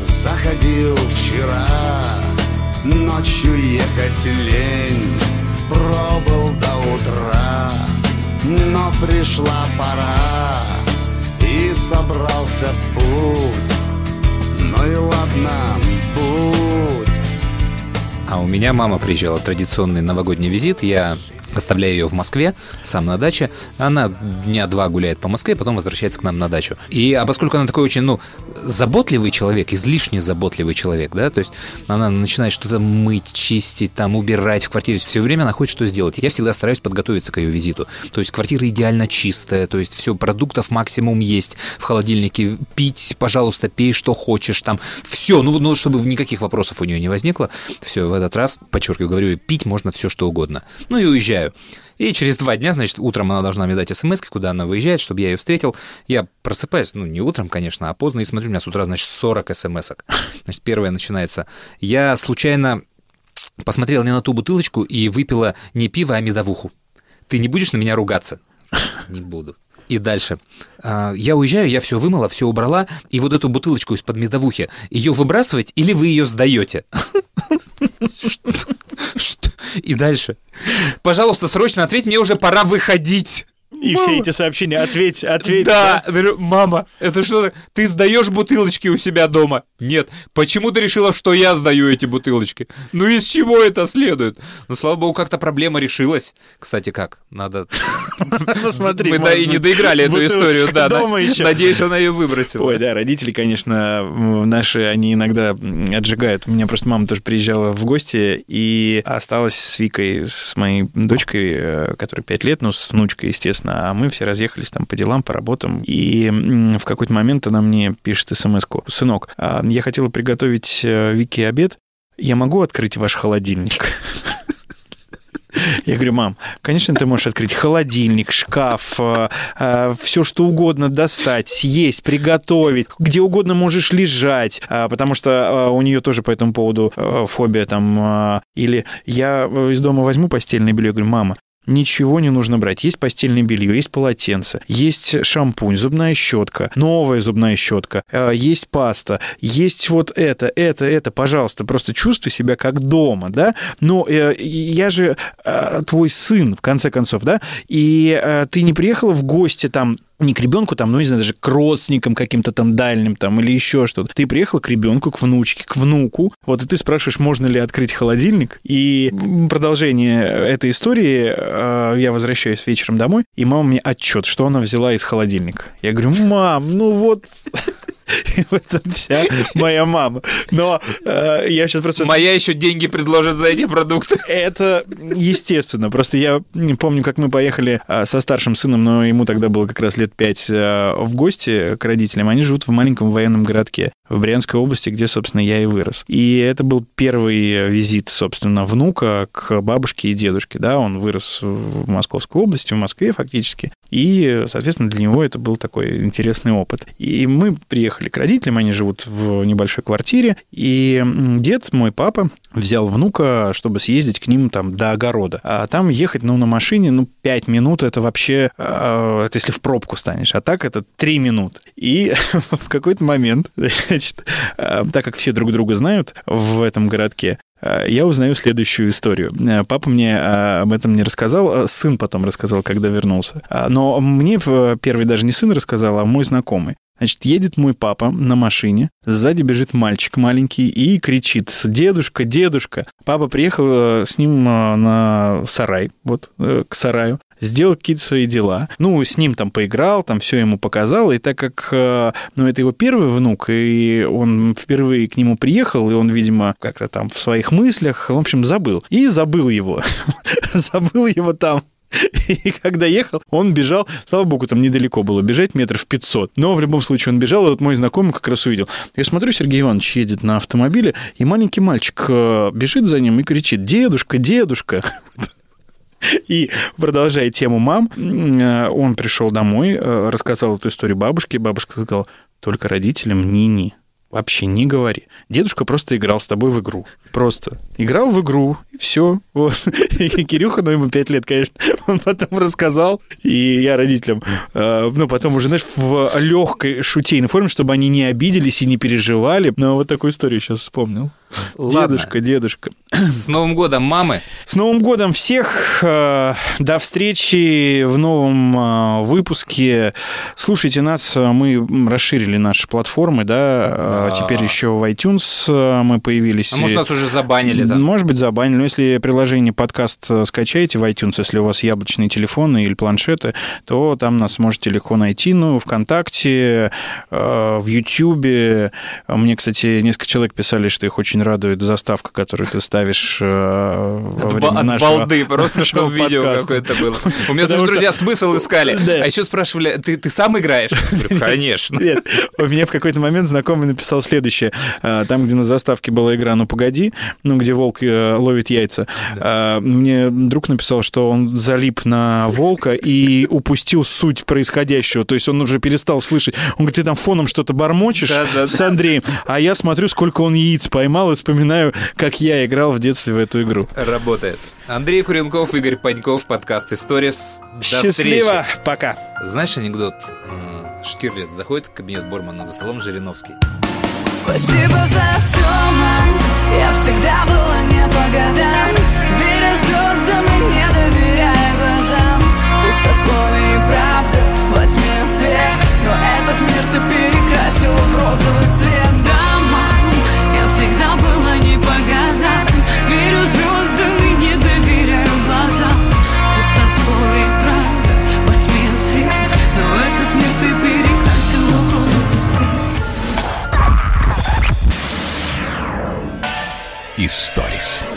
заходил вчера. Ночью ехать лень Пробыл до утра. Но пришла пора И собрался в путь. Ну и ладно, будь. А у меня мама приезжала традиционный новогодний визит. Я оставляю ее в Москве, сам на даче. Она дня два гуляет по Москве, потом возвращается к нам на дачу. И а поскольку она такой очень, ну, заботливый человек, излишне заботливый человек, да, то есть она начинает что-то мыть, чистить, там, убирать в квартире, все время она хочет что сделать. Я всегда стараюсь подготовиться к ее визиту. То есть квартира идеально чистая, то есть все, продуктов максимум есть в холодильнике, пить, пожалуйста, пей, что хочешь, там, все, ну, ну, чтобы никаких вопросов у нее не возникло. Все, в этот раз, подчеркиваю, говорю, пить можно все, что угодно. Ну и уезжаю. И через два дня, значит, утром она должна мне дать смс, куда она выезжает, чтобы я ее встретил. Я просыпаюсь, ну, не утром, конечно, а поздно, и смотрю, у меня с утра, значит, 40 смс -ок. Значит, первая начинается. Я случайно посмотрела не на ту бутылочку и выпила не пиво, а медовуху. Ты не будешь на меня ругаться? Не буду. И дальше. А, Я уезжаю, я все вымыла, все убрала, и вот эту бутылочку из-под медовухи, ее выбрасывать или вы ее сдаете? И дальше. Пожалуйста, срочно ответь, мне уже пора выходить. И все эти сообщения, ответь, ответь. Да, говорю, мама, это что? Ты сдаешь бутылочки у себя дома? Нет. Почему ты решила, что я сдаю эти бутылочки? Ну из чего это следует? Ну, слава богу, как-то проблема решилась. Кстати, как? Надо... Посмотри, Мы да, и не доиграли эту историю, да. Надеюсь, она ее выбросила. Ой, да, родители, конечно, наши, они иногда отжигают. У меня просто мама тоже приезжала в гости и осталась с Викой, с моей дочкой, э, которой 5 лет, ну, с внучкой, естественно. А мы все разъехались там по делам, по работам. И в какой-то момент она мне пишет смс -ку. «Сынок, а, я хотела приготовить э, Вике обед. Я могу открыть ваш холодильник?» Я говорю, мам, конечно, ты можешь открыть холодильник, шкаф, все что угодно достать, съесть, приготовить, где угодно можешь лежать, а, потому что а, у нее тоже по этому поводу а, фобия там. Или я э, из дома возьму постельное белье, говорю, мама, Ничего не нужно брать. Есть постельное белье, есть полотенце, есть шампунь, зубная щетка, новая зубная щетка, э, есть паста, есть вот это, это, это. Пожалуйста, просто чувствуй себя как дома, да? Но э, я же э, твой сын, в конце концов, да? И ты не приехала в гости там не к ребенку, там, ну, не знаю, даже к родственникам каким-то там дальним там или еще что-то. Ты приехала к ребенку, к внучке, к внуку, вот, и ты спрашиваешь, можно ли открыть холодильник. И продолжение этой истории э, я возвращаюсь вечером домой, и мама мне отчет, что она взяла из холодильника. Я говорю, мам, ну вот... В этом вся моя мама. Но э, я сейчас просто... Моя еще деньги предложит за эти продукты. Это естественно. Просто я помню, как мы поехали а, со старшим сыном, но ему тогда было как раз лет пять а, в гости к родителям. Они живут в маленьком военном городке в Брянской области, где, собственно, я и вырос. И это был первый визит, собственно, внука к бабушке и дедушке. Да, он вырос в Московской области, в Москве фактически. И, соответственно, для него это был такой интересный опыт. И мы приехали к родителям, они живут в небольшой квартире, и дед, мой папа, взял внука, чтобы съездить к ним там до огорода. А там ехать, ну, на машине, ну, 5 минут, это вообще, э, это если в пробку станешь, а так это 3 минуты. И в какой-то момент, значит, э, так как все друг друга знают в этом городке, э, я узнаю следующую историю. Э, Папа мне об этом не рассказал, а сын потом рассказал, когда вернулся. Но мне первый даже не сын рассказал, а мой знакомый. Значит, едет мой папа на машине, сзади бежит мальчик маленький и кричит «Дедушка, дедушка!». Папа приехал с ним на сарай, вот, к сараю, сделал какие-то свои дела. Ну, с ним там поиграл, там все ему показал, и так как, э, ну, это его первый внук, и он впервые к нему приехал, и он, видимо, как-то там в своих мыслях, в общем, забыл. И забыл его. Забыл его там. И когда ехал, он бежал, слава богу, там недалеко было бежать, метров 500. Но в любом случае он бежал, и вот мой знакомый как раз увидел. Я смотрю, Сергей Иванович едет на автомобиле, и маленький мальчик э, бежит за ним и кричит «Дедушка, дедушка!» И продолжая тему мам, э, он пришел домой, э, рассказал эту историю бабушке, бабушка сказала, только родителям ни-ни. Вообще не говори. Дедушка просто играл с тобой в игру. Просто. Играл в игру, и все. Вот. И Кирюха, ну, ему 5 лет, конечно, он потом рассказал. И я родителям, э, ну, потом уже, знаешь, в легкой шутейной форме, чтобы они не обиделись и не переживали. Но вот такую историю сейчас вспомнил. Ладно. Дедушка, дедушка. С Новым годом, мамы! С Новым годом всех! Э, До встречи в новом э, выпуске. Слушайте нас, мы расширили наши платформы, да, э, Да. теперь еще в iTunes мы появились. А может, нас уже забанили там? Может быть, забанили. Но если приложение подкаст скачаете в iTunes, если у вас яблочные телефоны или планшеты, то там нас можете легко найти. Ну, ВКонтакте, в Ютьюбе. Мне, кстати, несколько человек писали, что их очень радует заставка, которую ты ставишь э, во От, время от нашего балды, просто чтобы видео какое-то было. У меня тоже друзья что- смысл искали. А еще спрашивали, ты, сам играешь? Конечно. Нет, у меня в какой-то момент знакомый написал следующее. А, Там, где на заставке была игра «Ну, погоди», ну, где волк э, ловит яйца, а, мне друг написал, что он залип на волка и упустил суть происходящего. То есть он уже перестал слышать. Он говорит, ты там фоном что-то бормочешь с Андреем, а я смотрю, сколько он яиц поймал и вспоминаю, как я играл в детстве в эту игру. Работает. Андрей Куренков, Игорь Паньков, подкаст «Историс». До Счастливо! встречи. Пока! Знаешь анекдот? Штирлиц заходит в кабинет Бормана, за столом Жириновский. Спасибо за все, мам Я всегда была не по годам Веря звездам и не доверяя глазам Пустословие и правда во тьме свет Но этот мир ты перекрасила в розовый цвет Да, мам, я всегда Историс.